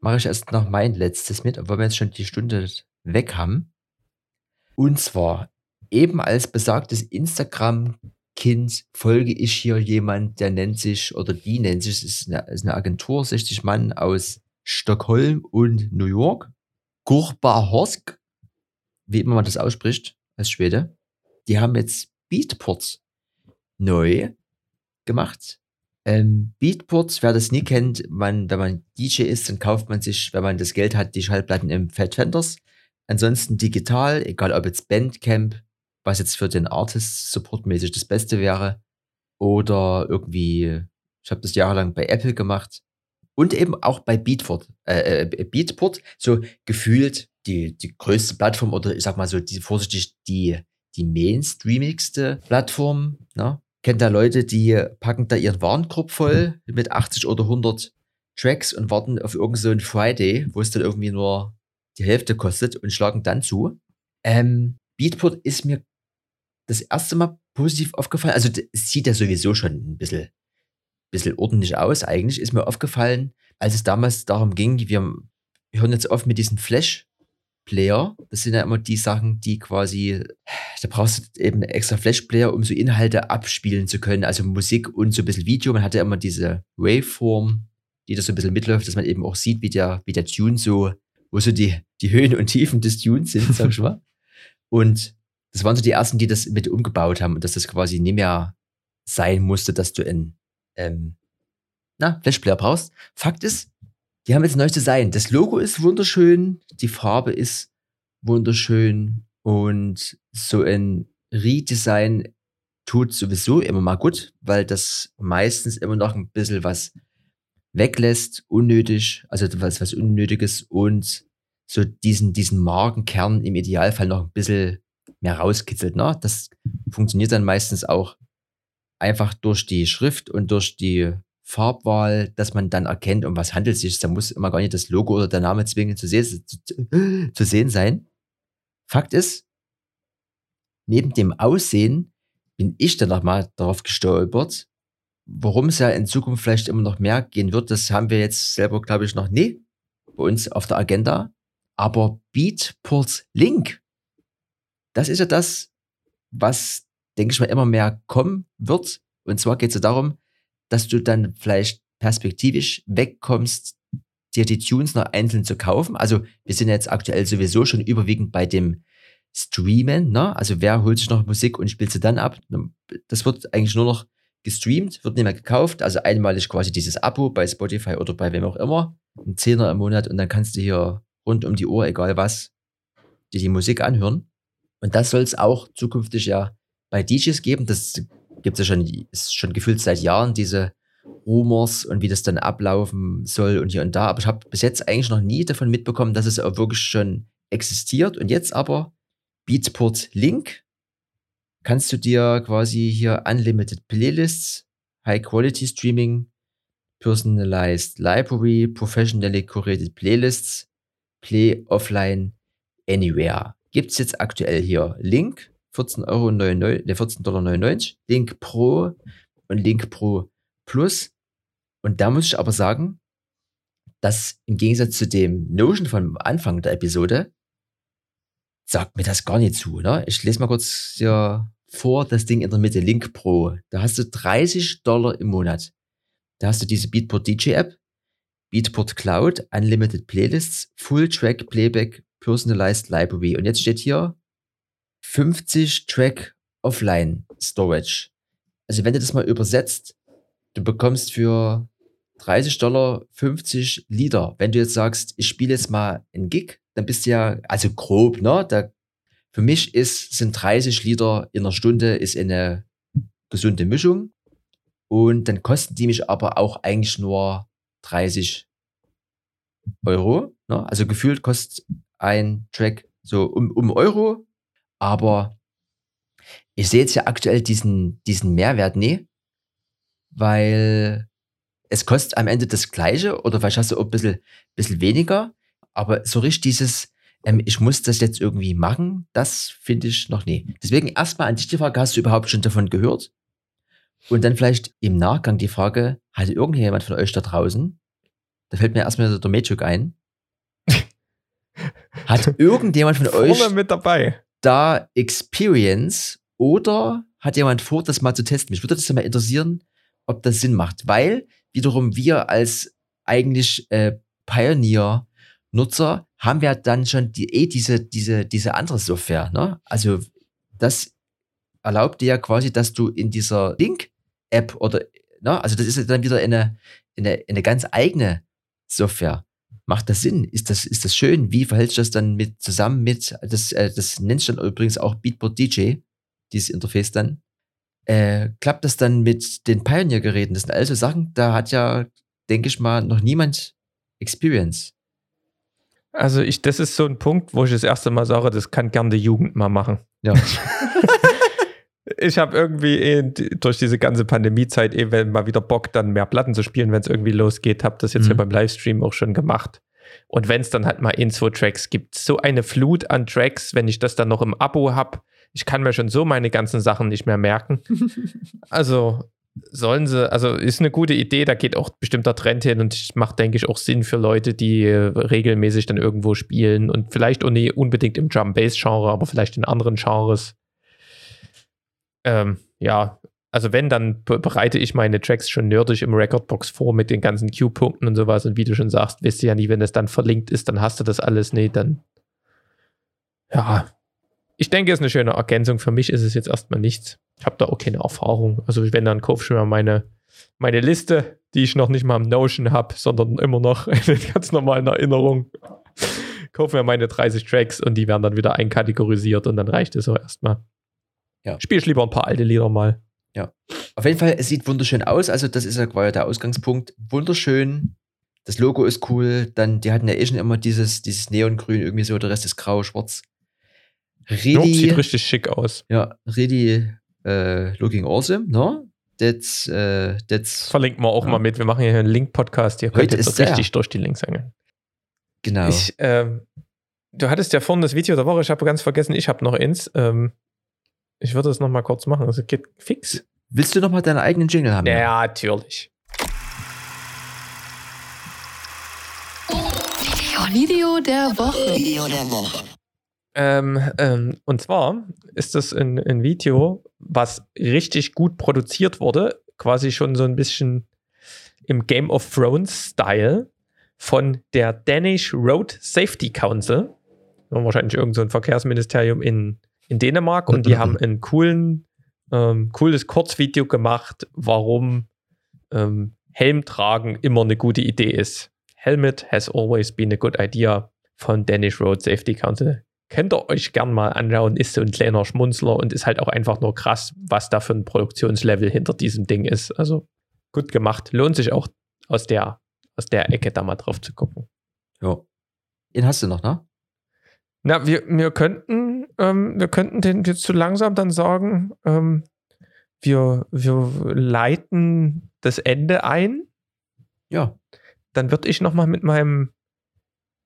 mache ich erst noch mein letztes mit, obwohl wir jetzt schon die Stunde weg haben. Und zwar eben als besagtes Instagram Kind folge ich hier jemand, der nennt sich oder die nennt sich, ist eine, ist eine Agentur, 60 Mann aus Stockholm und New York. Horsk, wie immer man das ausspricht, als Schwede. Die haben jetzt Beatports neu gemacht. Ähm, Beatports, wer das nie kennt, man, wenn man DJ ist, dann kauft man sich, wenn man das Geld hat, die Schallplatten im Fat Fenders Ansonsten digital, egal ob jetzt Bandcamp, was jetzt für den Artist supportmäßig das Beste wäre, oder irgendwie, ich habe das jahrelang bei Apple gemacht und eben auch bei Beatport, äh, äh, Beatport, so gefühlt die, die größte Plattform oder ich sag mal so, die vorsichtig die, die mainstreamigste Plattform. Ne? Kennt da Leute, die packen da ihren Warenkorb voll mit 80 oder 100 Tracks und warten auf irgendeinen so Friday, wo es dann irgendwie nur die Hälfte kostet und schlagen dann zu. Ähm, Beatport ist mir das erste Mal positiv aufgefallen. Also es sieht ja sowieso schon ein bisschen, bisschen ordentlich aus. Eigentlich ist mir aufgefallen, als es damals darum ging, wir hören jetzt oft mit diesen Flash-Player. Das sind ja immer die Sachen, die quasi, da brauchst du eben extra Flash-Player, um so Inhalte abspielen zu können. Also Musik und so ein bisschen Video. Man hat ja immer diese Waveform, die da so ein bisschen mitläuft, dass man eben auch sieht, wie der, wie der Tune so, wo so die, die Höhen und Tiefen des Tunes sind, sag ich mal. Und das waren so die ersten, die das mit umgebaut haben und dass das quasi nicht mehr sein musste, dass du einen ähm, na, Flashplayer brauchst. Fakt ist, die haben jetzt ein neues Design. Das Logo ist wunderschön, die Farbe ist wunderschön und so ein Redesign tut sowieso immer mal gut, weil das meistens immer noch ein bisschen was weglässt, unnötig, also was, was Unnötiges und so diesen, diesen Markenkern im Idealfall noch ein bisschen mehr rauskitzelt. Ne? Das funktioniert dann meistens auch einfach durch die Schrift und durch die Farbwahl, dass man dann erkennt, um was handelt es sich. Da muss immer gar nicht das Logo oder der Name zwingend zu sehen, zu, zu sehen sein. Fakt ist, neben dem Aussehen bin ich dann nochmal darauf gestolpert, worum es ja in Zukunft vielleicht immer noch mehr gehen wird. Das haben wir jetzt selber, glaube ich, noch nie bei uns auf der Agenda. Aber Beatports Link das ist ja das, was, denke ich mal, immer mehr kommen wird. Und zwar geht es ja darum, dass du dann vielleicht perspektivisch wegkommst, dir die Tunes noch einzeln zu kaufen. Also wir sind jetzt aktuell sowieso schon überwiegend bei dem Streamen, ne? Also wer holt sich noch Musik und spielt sie dann ab? Das wird eigentlich nur noch gestreamt, wird nicht mehr gekauft. Also einmalig quasi dieses Abo bei Spotify oder bei wem auch immer. Ein Zehner im Monat und dann kannst du hier rund um die Uhr, egal was, dir die Musik anhören. Und das soll es auch zukünftig ja bei DJs geben. Das gibt es ja schon, ist schon gefühlt seit Jahren, diese Rumors und wie das dann ablaufen soll und hier und da. Aber ich habe bis jetzt eigentlich noch nie davon mitbekommen, dass es auch wirklich schon existiert. Und jetzt aber Beatport Link kannst du dir quasi hier Unlimited Playlists, High Quality Streaming, Personalized Library, Professionally Curated Playlists, Play Offline Anywhere gibt es jetzt aktuell hier Link, 14,99 Euro, ne, 14,99 Link Pro und Link Pro Plus. Und da muss ich aber sagen, dass im Gegensatz zu dem Notion von Anfang der Episode, sagt mir das gar nicht zu. Ne? Ich lese mal kurz hier vor, das Ding in der Mitte, Link Pro. Da hast du 30 Dollar im Monat. Da hast du diese Beatport DJ App, Beatport Cloud, Unlimited Playlists, Full Track Playback Personalized Library. Und jetzt steht hier 50 Track Offline Storage. Also wenn du das mal übersetzt, du bekommst für 30 Dollar 50 Lieder. Wenn du jetzt sagst, ich spiele jetzt mal einen Gig, dann bist du ja, also grob, ne? Da, für mich ist, sind 30 Lieder in einer Stunde ist eine gesunde Mischung. Und dann kosten die mich aber auch eigentlich nur 30 Euro. Ne? Also gefühlt kostet ein Track so um, um Euro, aber ich sehe jetzt ja aktuell diesen, diesen Mehrwert nie, weil es kostet am Ende das Gleiche oder vielleicht hast du auch ein bisschen, bisschen weniger, aber so richtig dieses, ähm, ich muss das jetzt irgendwie machen, das finde ich noch nie. Deswegen erstmal an dich die Frage, hast du überhaupt schon davon gehört? Und dann vielleicht im Nachgang die Frage, hatte irgendjemand von euch da draußen, da fällt mir erstmal der Magic ein, hat irgendjemand von euch mit dabei. Da Experience oder hat jemand vor, das mal zu testen? Mich würde das mal interessieren, ob das Sinn macht, weil wiederum wir als eigentlich äh, Pioneer-Nutzer haben wir dann schon die, eh diese, diese, diese andere Software. Ne? Also das erlaubt dir ja quasi, dass du in dieser Link-App oder, ne? also das ist dann wieder eine, eine, eine ganz eigene Software. Macht das Sinn? Ist das, ist das schön? Wie verhält sich das dann mit zusammen mit, das, äh, das nennt sich dann übrigens auch Beatport DJ, dieses Interface dann. Äh, klappt das dann mit den Pioneer-Geräten? Das sind also Sachen, da hat ja, denke ich mal, noch niemand Experience. Also ich, das ist so ein Punkt, wo ich das erste Mal sage, das kann gern die Jugend mal machen. Ja. ich habe irgendwie eh durch diese ganze Pandemiezeit eh wenn mal wieder Bock, dann mehr Platten zu spielen, wenn es irgendwie losgeht. Habe das jetzt Mhm. hier beim Livestream auch schon gemacht. Und wenn es dann halt mal Info-Tracks gibt, so eine Flut an Tracks, wenn ich das dann noch im Abo habe, ich kann mir schon so meine ganzen Sachen nicht mehr merken. also sollen sie, also ist eine gute Idee, da geht auch bestimmter Trend hin und macht, denke ich, auch Sinn für Leute, die äh, regelmäßig dann irgendwo spielen und vielleicht auch nicht unbedingt im Drum-Bass-Genre, aber vielleicht in anderen Genres. Ähm, ja, also wenn, dann be- bereite ich meine Tracks schon nerdig im Recordbox vor mit den ganzen Q-Punkten und sowas. Und wie du schon sagst, weißt du ja nie, wenn das dann verlinkt ist, dann hast du das alles nicht. Dann, ja, ich denke, es ist eine schöne Ergänzung. Für mich ist es jetzt erstmal nichts. Ich habe da auch keine Erfahrung. Also wenn, dann kauf ich mir meine, meine Liste, die ich noch nicht mal im Notion habe, sondern immer noch in ganz normalen Erinnerung. Kauf mir meine 30 Tracks und die werden dann wieder einkategorisiert und dann reicht es auch erstmal. Ja. Spiel ich lieber ein paar alte Lieder mal. Auf jeden Fall, es sieht wunderschön aus. Also, das ist ja quasi der Ausgangspunkt. Wunderschön. Das Logo ist cool. Dann, die hatten ja eh schon immer dieses, dieses Neongrün, irgendwie so, der Rest ist grau, schwarz. Really, sieht richtig schick aus. ja, really äh, looking awesome, ne? That's, äh, that's, Verlinken wir auch Ja. mal mit. Wir machen hier einen Link-Podcast. Ihr könnt Heute jetzt richtig durch die Links angeln. genau. Ich, ähm, du hattest ja vorhin das Video der Woche. Ich habe ganz vergessen, ich habe noch eins. Ähm, ich würde es noch mal kurz machen. Also geht fix. Willst du noch mal deinen eigenen Jingle haben? Ja, natürlich. Video der Woche. Video der Woche. Ähm, ähm, und zwar ist das ein, ein Video, was richtig gut produziert wurde, quasi schon so ein bisschen im Game of Thrones-Style von der Danish Road Safety Council. Wahrscheinlich irgendein so ein Verkehrsministerium in, in Dänemark und die haben einen coolen, ähm, cooles Kurzvideo gemacht, warum ähm, Helm tragen immer eine gute Idee ist. Helmet has always been a good idea von Danish Road Safety Council. Könnt ihr euch gern mal anschauen, ist so ein kleiner Schmunzler und ist halt auch einfach nur krass, was da für ein Produktionslevel hinter diesem Ding ist. Also gut gemacht. Lohnt sich auch aus der, aus der Ecke da mal drauf zu gucken. Ja. Den hast du noch, ne? Na, wir, wir könnten, ähm, wir könnten den jetzt so langsam dann sagen, ähm, wir, wir leiten das Ende ein. Ja. Dann würde ich noch mal mit meinem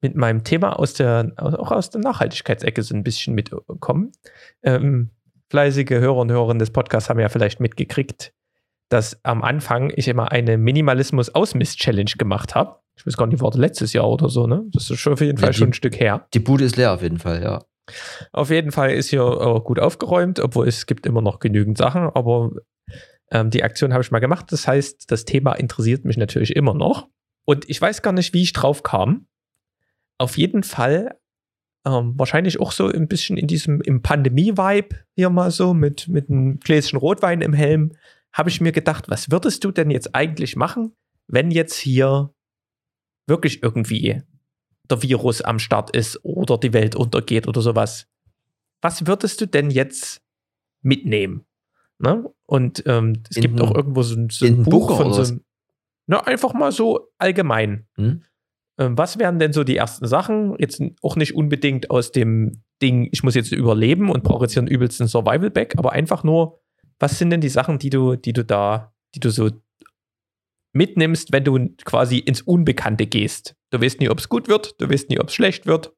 mit meinem Thema aus der auch aus der Nachhaltigkeitsecke so ein bisschen mitkommen. Ähm, fleißige Hörer und Hörerinnen des Podcasts haben ja vielleicht mitgekriegt, dass am Anfang ich immer eine Minimalismus-Ausmiss-Challenge gemacht habe. Ich weiß gar nicht, war das letztes Jahr oder so, ne? Das ist schon auf jeden Ja, Fall die- schon ein Stück her. Die Bude ist leer auf jeden Fall, ja. Auf jeden Fall ist hier äh, gut aufgeräumt, obwohl es gibt immer noch genügend Sachen, aber ähm, die Aktion habe ich mal gemacht. Das heißt, das Thema interessiert mich natürlich immer noch. Und ich weiß gar nicht, wie ich drauf kam. Auf jeden Fall ähm, wahrscheinlich auch so ein bisschen in diesem im Pandemie-Vibe hier mal so mit, mit einem Gläschen Rotwein im Helm, habe ich mir gedacht, was würdest du denn jetzt eigentlich machen, wenn jetzt hier wirklich irgendwie der Virus am Start ist oder die Welt untergeht oder sowas. Was würdest du denn jetzt mitnehmen? Ne? Und ähm, es In gibt auch irgendwo so, ein- so in ein Buch Bunker von so einem. Na, einfach mal so allgemein. Hm? Ähm, was wären denn so die ersten Sachen? Jetzt auch nicht unbedingt aus dem Ding, ich muss jetzt überleben und brauche jetzt hier einen übelsten Survival-Back, aber einfach nur, was sind denn die Sachen, die du, die du da, die du so mitnimmst, wenn du quasi ins Unbekannte gehst? Du weißt nie, ob es gut wird, du weißt nie, ob es schlecht wird.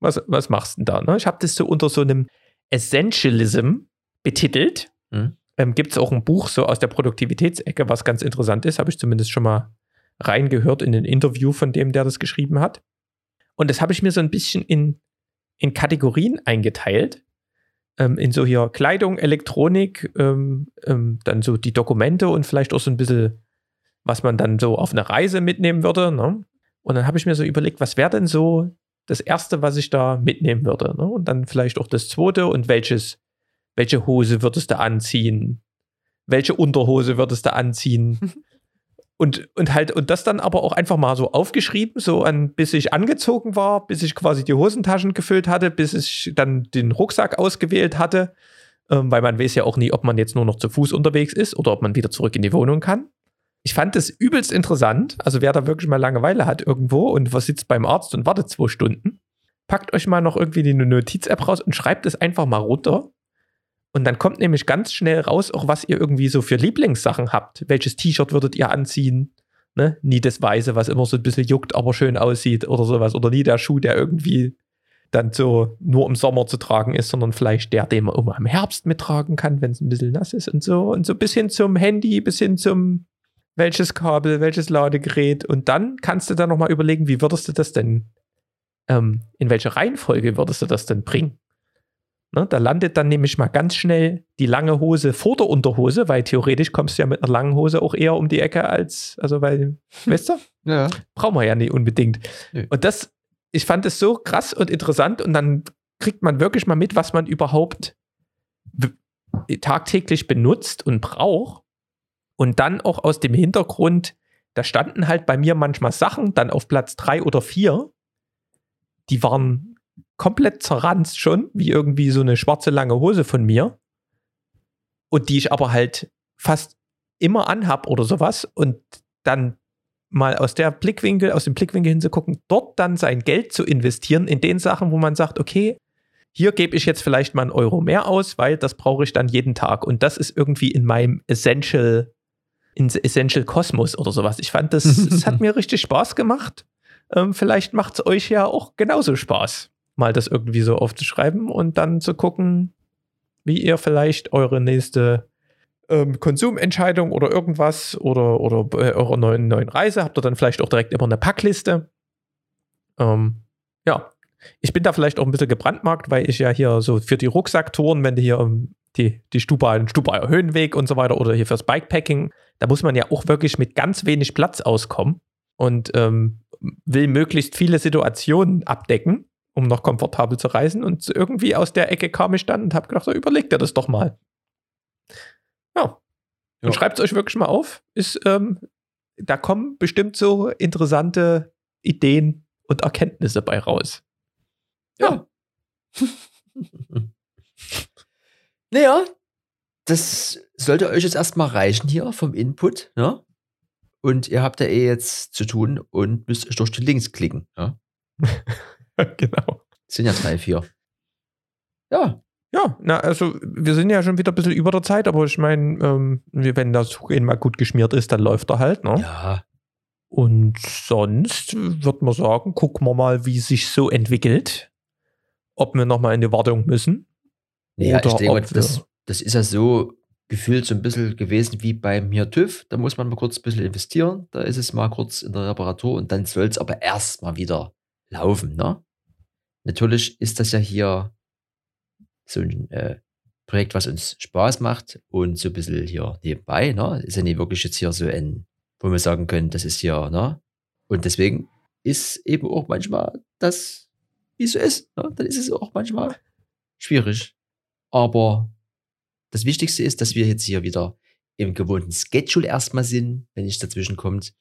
Was, was machst du denn da? Ne? Ich habe das so unter so einem Essentialism betitelt. Mhm. Ähm, Gibt es auch ein Buch so aus der Produktivitätsecke, was ganz interessant ist, habe ich zumindest schon mal reingehört in ein Interview von dem, der das geschrieben hat. Und das habe ich mir so ein bisschen in, in Kategorien eingeteilt. Ähm, in so hier Kleidung, Elektronik, ähm, ähm, dann so die Dokumente und vielleicht auch so ein bisschen, was man dann so auf eine Reise mitnehmen würde. Ne? Und dann habe ich mir so überlegt, was wäre denn so das Erste, was ich da mitnehmen würde? Ne? Und dann vielleicht auch das Zweite und welches, welche Hose würdest du anziehen? Welche Unterhose würdest du anziehen? Und, und halt, und das dann aber auch einfach mal so aufgeschrieben, so an, bis ich angezogen war, bis ich quasi die Hosentaschen gefüllt hatte, bis ich dann den Rucksack ausgewählt hatte, ähm, weil man weiß ja auch nie, ob man jetzt nur noch zu Fuß unterwegs ist oder ob man wieder zurück in die Wohnung kann. Ich fand das übelst interessant. Also wer da wirklich mal Langeweile hat irgendwo und was sitzt beim Arzt und wartet zwei Stunden, packt euch mal noch irgendwie die Notiz-App raus und schreibt es einfach mal runter. Und dann kommt nämlich ganz schnell raus, auch was ihr irgendwie so für Lieblingssachen habt. Welches T-Shirt würdet ihr anziehen? Ne? Nie das Weiße, was immer so ein bisschen juckt, aber schön aussieht oder sowas. Oder nie der Schuh, der irgendwie dann so nur im Sommer zu tragen ist, sondern vielleicht der, den man immer im Herbst mittragen kann, wenn es ein bisschen nass ist und so. Und so bis hin zum Handy, bis hin zum welches Kabel, welches Ladegerät. Und dann kannst du dann nochmal überlegen, wie würdest du das denn, ähm, in welcher Reihenfolge würdest du das denn bringen? Ne, da landet dann nämlich mal ganz schnell die lange Hose vor der Unterhose, weil theoretisch kommst du ja mit einer langen Hose auch eher um die Ecke als, also weil, weißt du? Ja. Brauchen wir ja nicht unbedingt. Nö. Und das, ich fand es so krass und interessant und dann kriegt man wirklich mal mit, was man überhaupt tagtäglich benutzt und braucht. Und dann auch aus dem Hintergrund, da standen halt bei mir manchmal Sachen dann auf Platz drei oder vier, die waren komplett zerranzt schon, wie irgendwie so eine schwarze lange Hose von mir. Und die ich aber halt fast immer anhab oder sowas. Und dann mal aus der Blickwinkel, aus dem Blickwinkel hinzugucken, dort dann sein Geld zu investieren in den Sachen, wo man sagt, okay, hier gebe ich jetzt vielleicht mal einen Euro mehr aus, weil das brauche ich dann jeden Tag. Und das ist irgendwie in meinem Essential, in Essential Kosmos oder sowas. Ich fand, das, es hat mir richtig Spaß gemacht. Ähm, vielleicht macht es euch ja auch genauso Spaß, mal das irgendwie so aufzuschreiben und dann zu gucken, wie ihr vielleicht eure nächste ähm, Konsumentscheidung oder irgendwas oder, oder äh, eurer neuen, neuen Reise habt ihr dann vielleicht auch direkt immer eine Packliste. Ähm, ja, ich bin da vielleicht auch ein bisschen gebrandmarkt, weil ich ja hier so für die Rucksacktouren, wenn du hier ähm, die, die Stuba, den Stubaier Höhenweg und so weiter oder hier fürs Bikepacking, da muss man ja auch wirklich mit ganz wenig Platz auskommen und ähm, will möglichst viele Situationen abdecken, um noch komfortabel zu reisen. Und irgendwie aus der Ecke kam ich dann und habe gedacht, so, überlegt ihr das doch mal. Ja. Und Ja. schreibt es euch wirklich mal auf. Ist, ähm, da kommen bestimmt so interessante Ideen und Erkenntnisse bei raus. Ja. naja, das sollte euch jetzt erstmal reichen hier vom Input, ne? Und ihr habt ja eh jetzt zu tun und müsst euch durch die Links klicken. Ja? genau. Sind ja drei, vier. Ja, Ja, na, also wir sind ja schon wieder ein bisschen über der Zeit, aber ich meine, ähm, wenn das Zugehen mal gut geschmiert ist, dann läuft er halt, ne? ja. Und sonst würde man sagen, gucken wir mal, wie es sich so entwickelt. Ob wir nochmal in die Wartung müssen. Naja, ich Oder denke, das, das ist ja so gefühlt so ein bisschen gewesen wie beim hier TÜV. Da muss man mal kurz ein bisschen investieren. Da ist es mal kurz in der Reparatur und dann soll es aber erst mal wieder laufen. Ne? Natürlich ist das ja hier so ein äh, Projekt, was uns Spaß macht und so ein bisschen hier nebenbei. Ne? Ist ja nicht wirklich jetzt hier so ein, wo wir sagen können, das ist hier. Ne? Und deswegen ist eben auch manchmal das, wie es so ist. Ne? Dann ist es auch manchmal schwierig. Aber das Wichtigste ist, dass wir jetzt hier wieder im gewohnten Schedule erstmal sind, wenn nichts dazwischen kommt.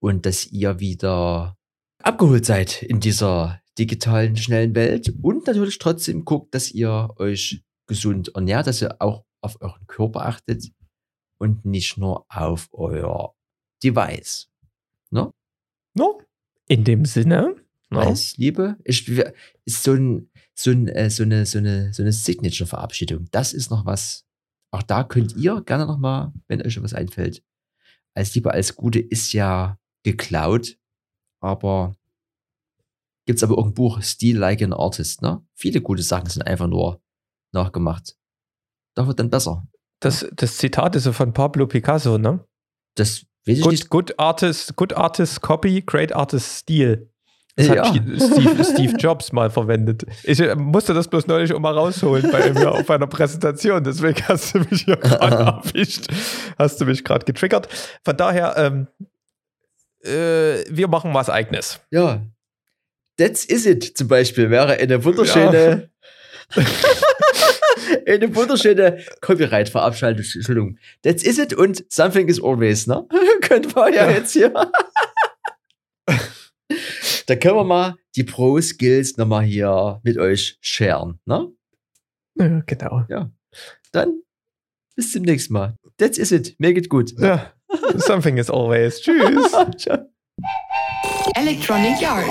Und dass ihr wieder abgeholt seid in dieser digitalen, schnellen Welt. Und natürlich trotzdem guckt, dass ihr euch gesund ernährt, dass ihr auch auf euren Körper achtet und nicht nur auf euer Device. No? In dem Sinne. No? Weiß, Liebe, ich, ist so, ein, so, ein, äh, so eine, so eine, so eine Signature-Verabschiedung. Das ist noch was. Auch da könnt ihr gerne noch mal, wenn euch was einfällt. Als Liebe, als Gute ist ja geklaut, aber gibt's aber auch ein Buch, Steal Like an Artist, ne? Viele gute Sachen sind einfach nur nachgemacht. Da wird dann besser. Das, das Zitat ist so von Pablo Picasso, ne? Das weiß ich Good, nicht. good artist, good artist copy, great artist steal. Das Ja. hat Steve, Steve Jobs mal verwendet. Ich äh, musste das bloß neulich auch mal rausholen bei mir auf einer Präsentation. Deswegen hast du mich hier gerade erwischt. Hast du mich gerade getriggert. Von daher, ähm, äh, wir machen was Eigenes. Ja. That's is it zum Beispiel wäre eine wunderschöne, eine wunderschöne Copyright-Verabschaltung. Entschuldigung. That's is it und something is always, ne? können wir ja jetzt hier. Da können wir mal die Pro-Skills nochmal hier mit euch sharen. Ne? Ja, genau. Dann bis zum nächsten Mal. That's is it. Make it gut. Ja. Something is always. Tschüss. Ciao. Electronic Yard.